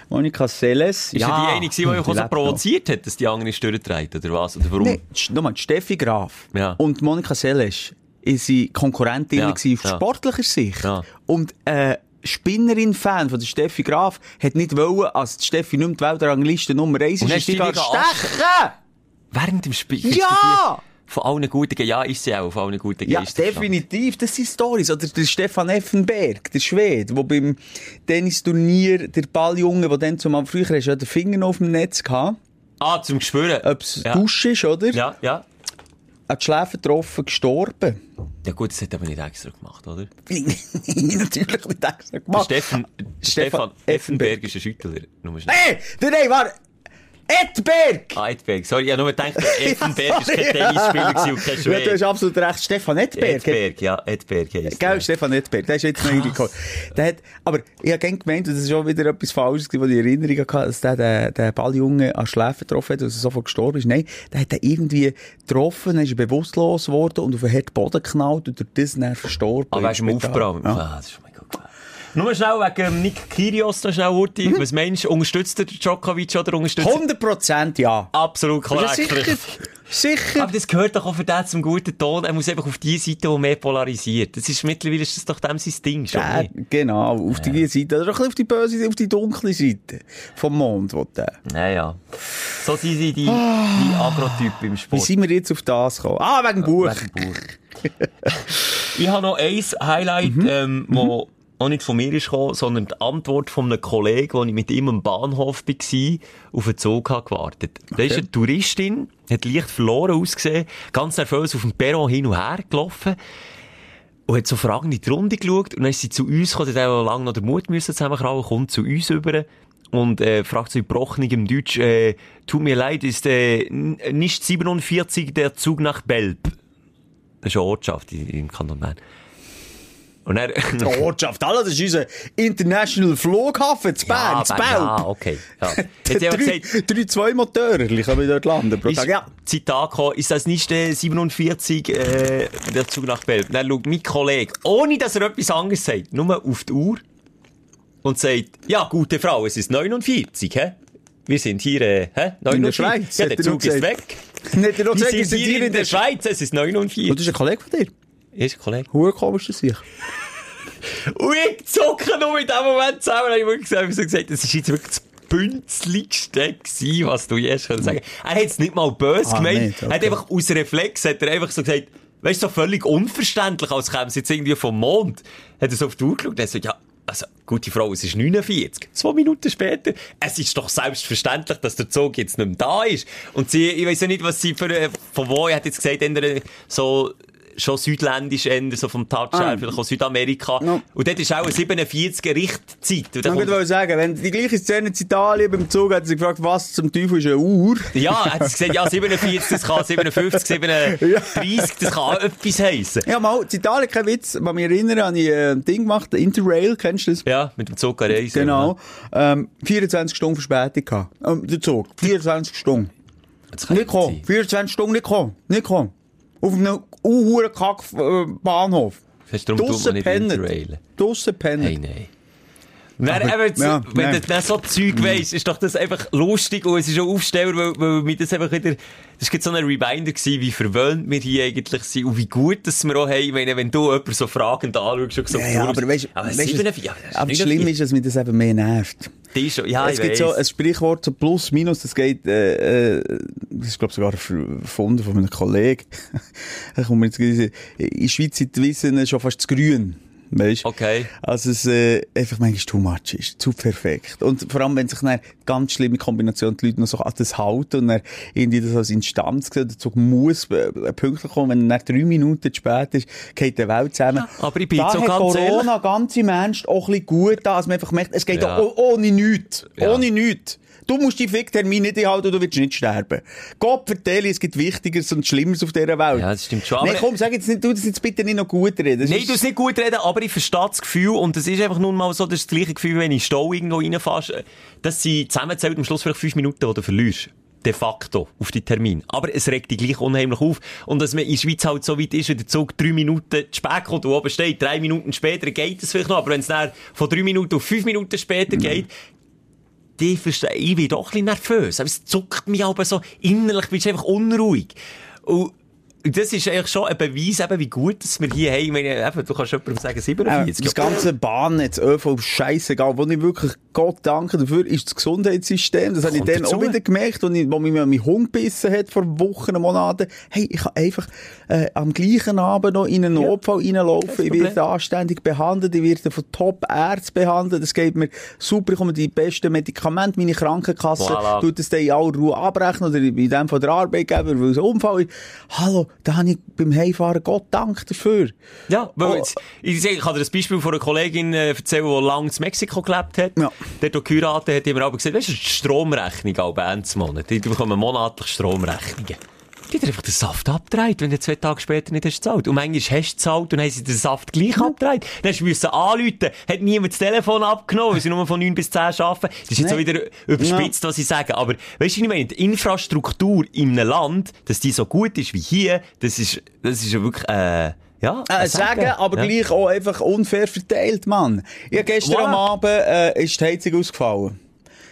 Monika Seles. Ist ja, die eine, gewesen, die euch auch so lebt noch. provoziert hat, dass die andere ist durchgedreht, oder was? Oder warum? Sch- nochmal, Steffi Graf Ja. und Monika Seles sind Konkurrentinnen Ja, auf ja. sportlicher Sicht. Ja. Und äh, Spinnerin-Fan von der Steffi Graf hat nicht wollen, als die Steffi nicht mehr die Weltrangliste Nummer 1 Und ist, ist die die stechen! Während dem Spiel? Ja! Von allen guten, ja, ist sie auch, von allen guten Ja, definitiv. Das sind Stories. Oder der Stefan Effenberg, der Schwede, der beim Tennisturnier, der Balljunge, der dann zumal früher hast, ja den Finger auf dem Netz gehabt, Ah, zum Gespüren. ob es ja. Dusch ist, oder? Ja, ja. Hat die Schläfe getroffen, gestorben. Ja gut, das hat aber nicht extra gemacht, oder? Natürlich nicht extra gemacht. Stefan, Stefan Stefan Effenberg. Ist ein Schüttler. Hey! Der Nein, war Edberg! Ah, Edberg. Sorry, ich habe nur gedacht, Effenberg war kein Tennisspieler und kein Ja, du hast Schwede. absolut recht. Stefan Edberg. Edberg, ja, Edberg heisst Gell. Stefan Edberg, der ist jetzt noch reingekommen. Der hat, aber ich habe gemeint, und das ist schon wieder etwas Falsches, wo ich in Erinnerung hatte, dass der den, den Balljungen an Schläfen getroffen hat, dass er sofort gestorben ist. Nein, der hat den irgendwie getroffen, dann ist er bewusstlos geworden und auf den harten Boden geknallt und durch das dann verstorben. Ah, weißt du, im. Aufbau. Ja. Ah, das ist. Nur schnell wegen ähm, Nick Kyrgios, noch schnell, Urti. Mhm. Was meinst du, unterstützt der Djokovic oder unterstützt 100 Prozent ja. Absolut Ja, korrekt. sicher. Sicher. Aber das gehört doch auch für den zum guten Ton. Er muss einfach auf die Seite, die mehr polarisiert. Das ist, mittlerweile ist das doch dem sein Ding, schon Ja, genau, auf die Seite. Oder bisschen auf die böse auf die dunkle Seite vom Mond, der. Ja, ja. So sind sie die, die Agrotypen im Wie Sport. sind wir jetzt auf das gekommen? Ah, wegen Buch. Wegen Buch. ich habe noch ein Highlight, ähm, wo auch nicht von mir ist gekommen, sondern die Antwort von einem Kollegen, wo ich mit ihm am Bahnhof war, auf einen Zug habe gewartet. Da ist eine Touristin, hat leicht verloren ausgesehen, ganz nervös auf dem Perron hin und her gelaufen. Und hat so fragend in die Runde geschaut und dann ist sie zu uns gekommen, hat auch lange noch den Mut müssen zusammenkrauen, kommt zu uns über und äh, fragt so in gebrochenem Deutsch, äh, tut mir leid, ist äh, nicht 47 der Zug nach Belp? Das ist eine Ortschaft im Kanton Bern. Und er... Die Ortschaft, Alter, das ist unser International Flughafen zu Bern, ja, zu Bern, ja, okay. Ja. Jetzt drei, gesagt, drei, zwei Motoren, können dort landen pro Tag. Ja. Zitat gekommen, ist das nicht äh, 47 äh, der Zug nach Belp? Dann schaut mein Kollege, ohne dass er etwas anderes sagt, nur auf die Uhr und sagt, ja, gute Frau, es ist 49, hä? Wir sind hier, äh, hä? 49. In der Schweiz, Ja, der er Zug ist weg. Nicht er Wir gesagt, sind wir sind hier in der Schweiz, es ist 49. Und das ist ein Kollege von dir. Ist Kollege. Hure komisch, das sich. Und ich zucke noch in dem Moment zusammen. Und ich habe wirklich so gesagt, das ist jetzt wirklich das bünzligste gewesen, was du je sagen. Er hat es nicht mal böse Ah, gemeint. nicht, Er hat okay. einfach aus Reflex, hat er einfach so gesagt, weißt du, so völlig unverständlich, als käme es jetzt irgendwie vom Mond. Hat er so auf die Uhr geschaut und hat gesagt, ja, also, gute Frau, es ist 49. Zwei Minuten später, es ist doch selbstverständlich, dass der Zug jetzt nicht mehr da ist. Und sie, ich weiß ja nicht, was sie für, äh, von wo, er hat jetzt gesagt, eher so, schon südländisch, eher so vom Touch her, Ah. vielleicht auch Südamerika. No. Und dort ist auch eine 47 Richtzeit. Ich wollte sagen, wenn die gleiche Szene in Italien beim Zug hat sie gefragt, was zum Teufel ist eine Uhr? ja, hat gesagt, ja, 47, das kann 57, 37, das kann auch etwas heissen. Ja, mal, in Italien, kein Witz, wenn mich erinnere, habe ich äh, ein Ding gemacht, Interrail, kennst du das? Ja, mit dem Zug reisen. Genau. Ähm, 24 Stunden Verspätung gehabt. Ähm, der Zug. 24 Stunden. Nicht kommen. sein. 24 Stunden nicht kommen. Nicht kommen. Auf einem unhuren Kack Bahnhof. Weißt du, darum tut man nicht pennt. Interrailen. Draussen pennt. Hey, nein. Dann, Aber- eben, ja, wenn ja. du dann so Zeug weisst, ist doch das einfach lustig und es ist auch Aufsteller, weil, weil mir das einfach wieder, das war so ein Reminder gewesen, wie verwöhnt wir hier eigentlich sind und wie gut dass wir auch haben, ich meine, wenn du jemanden so fragend anschaust und so Ja, ja, aber weißt, aber weißt, 47, ja, aber das Schlimme ist, dass mich das eben mehr nervt. Die schon, ja, es ich gibt so weiss. ein Sprichwort, so plus, minus, das geht, äh, äh, das ist, glaube sogar erfunden von einem Kollegen. kommt mir jetzt in der Schweiz sind die Wissen schon fast zu grün. Weißt? Okay. Also es äh, einfach manchmal too much ist, zu perfekt. Und vor allem, wenn sich dann ganz schlimme Kombination die Leute noch so an das halten und dann irgendwie das als Instanz sehen, der Zug muss äh, pünktlich kommen, wenn er dann drei Minuten zu spät ist, geht die Welt zusammen. aber ich bin da so ganz Corona ganz im Ernst auch ein bisschen gut da, dass man einfach merkt, es geht Ja. auch oh- ohne nichts. Ja. Ohne nichts. Du musst die Ficktermin nicht einhalten und du willst nicht sterben. Gott vertelle, es gibt Wichtigeres und Schlimmeres auf dieser Welt. Ja, das stimmt schon, Nein, komm, sag jetzt nicht, du das jetzt bitte nicht noch gut reden. Das Nein, du es nicht gut reden, aber ich verstehe das Gefühl und es ist einfach nun mal so, das gleiche Gefühl, wenn ich Stau irgendwo reinfährst. Das sind zusammenzählt am Schluss vielleicht fünf Minuten, du verlierst. de facto auf die Termin. Aber es regt dich gleich unheimlich auf. Und dass man in der Schweiz halt so weit ist, wenn der Zug drei Minuten zu spät kommt und oben steht, drei Minuten später geht es vielleicht noch, aber wenn es dann von drei Minuten auf fünf Minuten später Mhm. geht, die ich, bin doch ein bisschen nervös. Aber es zuckt mich aber so innerlich, bist du einfach unruhig. Und das ist eigentlich schon ein Beweis, eben, wie gut dass wir hier haben. Ich meine, eben, du kannst jemandem sagen, Äh, 47. das ganze Bahnnetz, ÖV, scheißegal. Wo ich wirklich Gott danke dafür, ist das Gesundheitssystem. Das habe ich dann dazu. auch wieder gemerkt, als ich, wo mich mein Hund gebissen hat vor Wochen, Monaten. Hey, ich kann einfach äh, am gleichen Abend noch in einen Notfall reinlaufen. Kein Ich werde anständig behandelt, ich werde von Top-Ärzten behandelt. Es geht mir super, ich komme die besten Medikamente. Meine Krankenkasse Voilà. tut das dann in aller Ruhe abrechnen oder in dem von der Arbeitgeber, weil es ein Unfall ist. Hallo, da habe ich beim Heimfahren Gott Dank dafür. Ja, weil Oh. jetzt, ich, ich kann dir ein Beispiel von einer Kollegin äh, erzählen, die lange in Mexiko gelebt hat. Ja. Dort, wo geheiratet hat, die mir aber gesagt, weißt du, Stromrechnung auch bei Monat. Die bekommen monatlich Stromrechnungen. Die hat einfach den Saft abgedreht, wenn du zwei Tage später nicht hast gezahlt. Und manchmal hast du gezahlt und haben sie den Saft gleich abgedreht. Dann hast du müssen anrufen, hat niemand das Telefon abgenommen, weil sie nur von 9 bis 10 arbeiten. Das ist jetzt so Nein. wieder überspitzt, was ich sage. Aber weißt du, ich meine? Die Infrastruktur in einem Land, dass die so gut ist wie hier, das ist, das ist ja wirklich, äh, ja. Äh, sagen, aber ja. gleich auch einfach unfair verteilt, Mann. Hab gestern Voilà. am Abend, äh, ist die Heizung ausgefallen.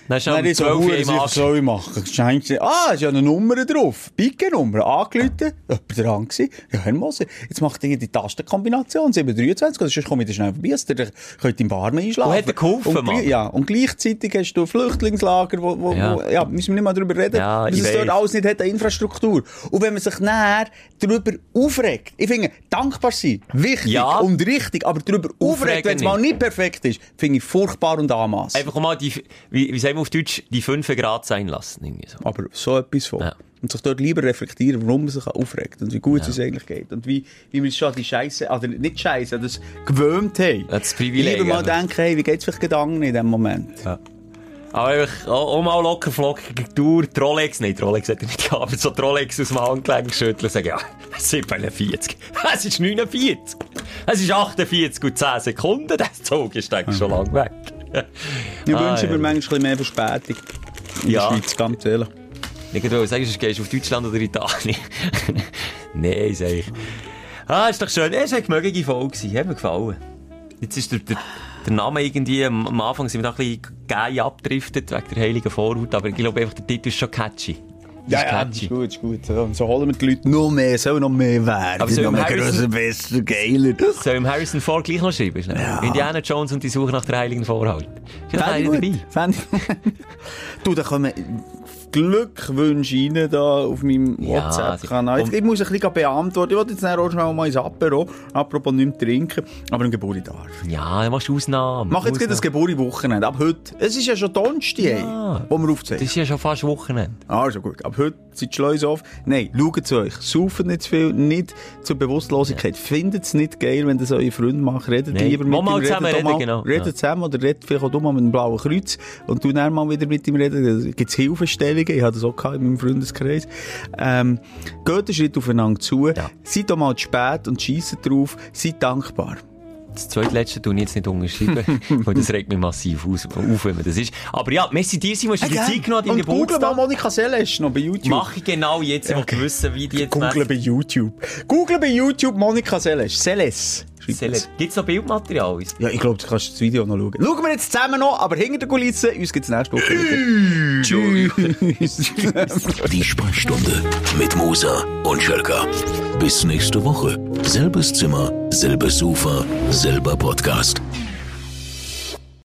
Dann ist Dann ich so, 12 Uhr Hure, im was soll ich machen? Scheint ah, ist ja eine Nummer drauf. Pike-Nummer. Angerufen, jemand dran gewesen. Ja, Herr Moser, jetzt macht ihr die Tastenkombination 723, oder sonst komme ich da schnell vorbei, also ihr könnt im Barm einschlafen. Und hat er geholfen, und, Mann? Ja, und gleichzeitig hast du Flüchtlingslager, wo, wo, Ja. wo, ja, müssen wir nicht mal drüber reden, Ja, was es dort alles nicht hat an Infrastruktur. Und wenn man sich näher darüber aufregt, ich finde, dankbar sein, wichtig Ja. und richtig, aber darüber aufregt, wenn es mal nicht. nicht perfekt ist, finde ich furchtbar und anmassend. Einfach mal die, wie, wie sagen wir auf Deutsch, die 5 Grad sein lassen. Irgendwie so. Aber so etwas von. Ja. Und sich dort lieber reflektieren, warum man sich aufregt und wie gut es eigentlich geht. Und wie, wie wir schon die Scheiße, oder nicht Scheiße, das gewöhnt haben. Ja, das Privileg, Lieber mal ja. denken, hey, wie geht's vielleicht Gedanken in dem Moment? Aber einfach auch, auch mal locker flockige die Rolex, nein, Rolex hätte ich nicht gehabt, aber so Rolex aus dem Handgelenk schütteln und sagen, ja, es ist 47, es ist 49, es ist 48 und 10 Sekunden, der Zug ist eigentlich schon lang weg. Ich Ah, wünsche ja. mir manchmal mehr Verspätung. In Ja. der Schweiz, ganz ehrlich. Ich wollte sagen, sonst gehst du auf Deutschland oder Italien. Nein, sag ich. Ah, ist doch schön. Es war eine gemögliche Folge. Hat mir gefallen. Jetzt ist der, der, der Name irgendwie, am, am Anfang sind wir da ein bisschen geil abgedriftet, wegen der heiligen Vorhaut, aber ich glaube einfach, der Titel ist schon catchy. Das Ja, ja, das catchy. ist gut, ist gut. So, und so holen wir die Leute noch mehr, sollen noch mehr werden. Aber so noch mehr Harrison- grösser, besser, geiler. Soll im Harrison Ford gleich noch schreiben? schnell? Ja. Indiana Jones und die Suche nach der heiligen Vorhaut. Ist ja Fände ich einer gut. dabei. Fände ich- du, da kommen Glückwünsche rein da auf meinem Ja, WhatsApp-Kanal. Ich, muss ein bisschen beantworten. Ich wollte jetzt auch schnell mal ins Apero. Apropos nicht trinken. Aber ein Geburt darf. Ja, dann machst du Ausnahmen. Mach jetzt gerade das Ausnahmen. Geburt-Wochenende. Ab heute. Es ist ja schon Donnerstag, Ja. wo wir Das aufzeichnen. ist ja schon fast Wochenende. Also gut. Ab heute sind die Schleuse auf. Nein, schaut zu euch. Sauft nicht zu viel. Nicht zur Bewusstlosigkeit. Findet es nicht geil, wenn das eure Freunde machen. Redet Nein. lieber mit mal ihm. zusammen doch reden, mal, genau. Redet Ja. zusammen oder redet vielleicht auch du mal mit dem blauen Kreuz. Und du dann mal wieder mit ihm reden. Da gibt's Hilfestellungen. Ich hatte das auch in meinem Freundeskreis. Ähm, geht einen Schritt aufeinander zu. Ja. Seid doch mal zu spät und scheisset drauf. Seid dankbar. Das zweitletzte tue ich jetzt nicht unterschreiben, weil das regt mich massiv aus, auf, wenn man das ist. Aber ja, Messi, dir Simon, hast du dir die Zeit genommen deinem und google mal Geburtstag? Monika Seles noch bei YouTube. Mach ich genau jetzt, ich will wissen, wie die jetzt Google bei YouTube. Google bei YouTube Monika Seles. Seles. Schreibt Gibt es noch Bildmaterial? Ja, ich glaube, du kannst das Video noch schauen. Schauen wir jetzt zusammen noch, aber hinter der Kulisse, uns gibt's nächste Woche wieder. Tschüss. Die Sprechstunde mit Musa und Schelka. Bis nächste Woche. Selbes Zimmer, selbes Sofa, selber Podcast.